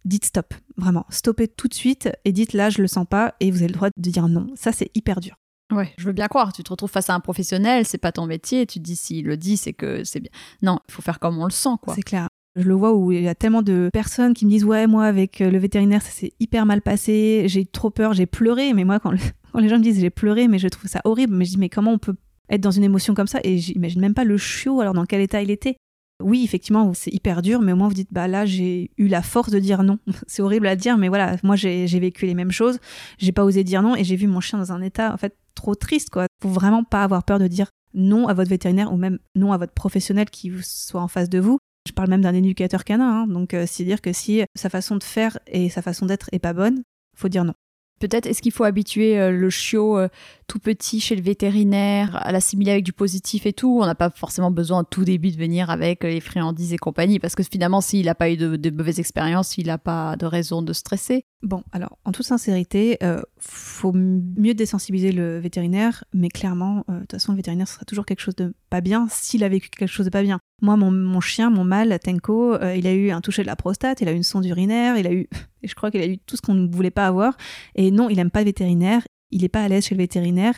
dites stop. Vraiment, stoppez tout de suite et dites là je le sens pas et vous avez le droit de dire non. Ça c'est hyper dur. Ouais, je veux bien croire. Tu te retrouves face à un professionnel, c'est pas ton métier. Tu te dis s'il le dit, c'est que c'est bien. Non, il faut faire comme on le sent, quoi. C'est clair. Je le vois où il y a tellement de personnes qui me disent ouais moi avec euh, le vétérinaire ça s'est hyper mal passé, j'ai eu trop peur, j'ai pleuré. Mais moi quand, les gens me disent j'ai pleuré mais je trouve ça horrible, mais je dis mais comment on peut être dans une émotion comme ça? Et j'imagine même pas le chiot alors dans quel état il était. Oui effectivement c'est hyper dur mais au moins vous dites bah là j'ai eu la force de dire non. c'est horrible à dire mais voilà moi j'ai vécu les mêmes choses, j'ai pas osé dire non et j'ai vu mon chien dans un état en fait trop triste quoi. Faut vraiment pas avoir peur de dire non à votre vétérinaire ou même non à votre professionnel qui soit en face de vous je parle même d'un éducateur canin, hein. donc euh, c'est dire que si sa façon de faire et sa façon d'être est pas bonne, faut dire non. Peut-être est-ce qu'il faut habituer euh, le chiot euh, tout petit chez le vétérinaire à l'assimiler avec du positif et tout. On n'a pas forcément besoin au tout début de venir avec les friandises et compagnie parce que finalement s'il n'a pas eu de, mauvaises expériences, il n'a pas de raison de stresser. Bon, alors en toute sincérité, euh, faut mieux désensibiliser le vétérinaire, mais clairement, euh, de toute façon, le vétérinaire ce sera toujours quelque chose de pas bien s'il a vécu quelque chose de pas bien. Moi, mon, chien, mon mâle, Tenko, euh, il a eu un toucher de la prostate, il a eu une sonde urinaire, il a eu, je crois qu'il a eu tout ce qu'on ne voulait pas avoir. Et non, il aime pas le vétérinaire, il n'est pas à l'aise chez le vétérinaire.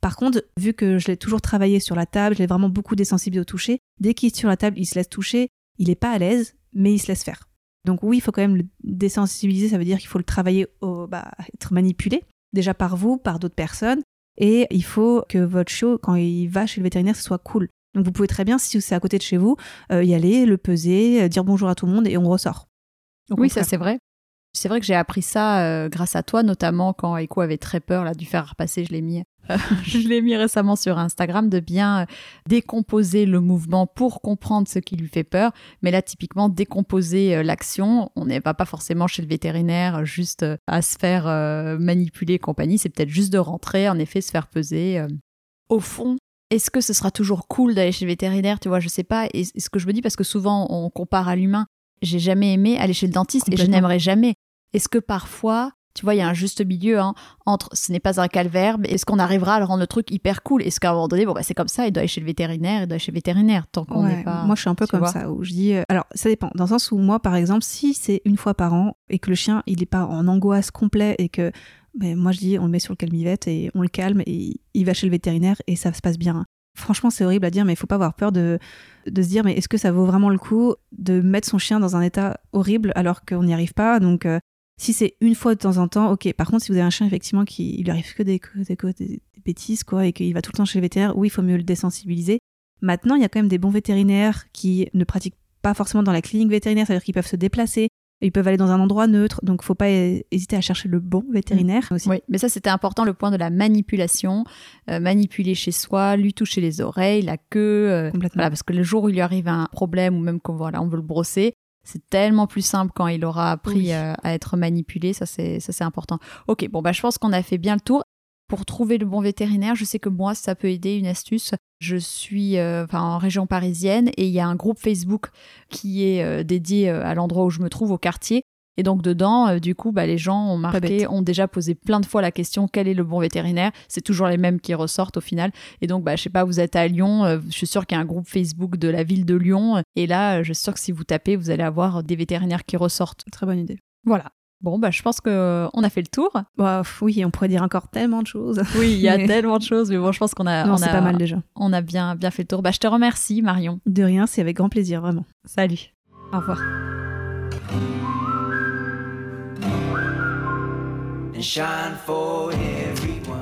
Par contre, vu que je l'ai toujours travaillé sur la table, je l'ai vraiment beaucoup désensibilisé au toucher, dès qu'il est sur la table, il se laisse toucher, il n'est pas à l'aise, mais il se laisse faire. Donc oui, il faut quand même le désensibiliser, ça veut dire qu'il faut le travailler, au, bah, être manipulé, déjà par vous, par d'autres personnes, et il faut que votre chiot, quand il va chez le vétérinaire, ce soit cool. Donc vous pouvez très bien, si c'est à côté de chez vous, euh, y aller, le peser, euh, dire bonjour à tout le monde et on ressort. oui, ça c'est vrai. C'est vrai que j'ai appris ça euh, grâce à toi, notamment quand Echo avait très peur là, du faire repasser. Je l'ai mis, l'ai mis récemment sur Instagram de bien euh, décomposer le mouvement pour comprendre ce qui lui fait peur. Mais là, typiquement, décomposer euh, l'action, on n'est pas, pas forcément chez le vétérinaire juste à se faire manipuler et compagnie. C'est peut-être juste de rentrer, en effet, se faire peser. Au fond, est-ce que ce sera toujours cool d'aller chez le vétérinaire Tu vois, je sais pas. Et ce que je me dis, parce que souvent on compare à l'humain, j'ai jamais aimé aller chez le dentiste et je n'aimerais jamais. Est-ce que parfois, tu vois, il y a un juste milieu hein, entre ce n'est pas un calvaire, mais est-ce qu'on arrivera à le rendre le truc hyper cool? Est-ce qu'à un moment donné, bon, bah, c'est comme ça, il doit aller chez le vétérinaire, il doit aller chez le vétérinaire, tant qu'on n'est pas. Moi, je suis un peu comme ça, où je dis. Euh, alors, ça dépend. Dans le sens où, moi, par exemple, si c'est une fois par an et que le chien, il n'est pas en angoisse complet et que. Ben, moi, je dis, on le met sur le calmivette et on le calme et il va chez le vétérinaire et ça se passe bien. Franchement, c'est horrible à dire, mais il faut pas avoir peur de, de se dire, mais est-ce que ça vaut vraiment le coup de mettre son chien dans un état horrible alors qu'on n'y arrive pas? Donc, euh, si c'est une fois de temps en temps, ok. Par contre, si vous avez un chien, effectivement, qui il lui arrive que des, des, des, bêtises, quoi, et qu'il va tout le temps chez le vétérinaire, oui, il faut mieux le désensibiliser. Maintenant, il y a quand même des bons vétérinaires qui ne pratiquent pas forcément dans la clinique vétérinaire, c'est-à-dire qu'ils peuvent se déplacer, ils peuvent aller dans un endroit neutre, donc faut pas hésiter à chercher le bon vétérinaire aussi. Oui, mais ça c'était important le point de la manipulation, euh, manipuler chez soi, lui toucher les oreilles, la queue, euh, voilà, parce que le jour où il lui arrive un problème ou même qu'on voilà, on veut le brosser, c'est tellement plus simple quand il aura appris euh, à être manipulé, ça c'est ça c'est important. Ok, bon bah je pense qu'on a fait bien le tour pour trouver le bon vétérinaire, je sais que moi, ça peut aider une astuce. Je suis euh, en région parisienne et il y a un groupe Facebook qui est euh, dédié euh, à l'endroit où je me trouve, au quartier. Et donc dedans, du coup, bah, les gens ont marqué, ont déjà posé plein de fois la question quel est le bon vétérinaire? C'est toujours les mêmes qui ressortent au final. Et donc, bah, je sais pas, vous êtes à Lyon, je suis sûre qu'il y a un groupe Facebook de la ville de Lyon. Et là, je suis sûre que si vous tapez, vous allez avoir des vétérinaires qui ressortent. Très bonne idée. Voilà. Bon, bah, je pense qu'on euh, a fait le tour. Bah, oui, on pourrait dire encore tellement de choses. Oui, il y a tellement de choses, mais bon, je pense qu'on a, on a, pas mal déjà. On a bien, bien fait le tour. Bah, je te remercie, Marion. De rien, c'est avec grand plaisir, vraiment. Salut. Au revoir. shine for everyone.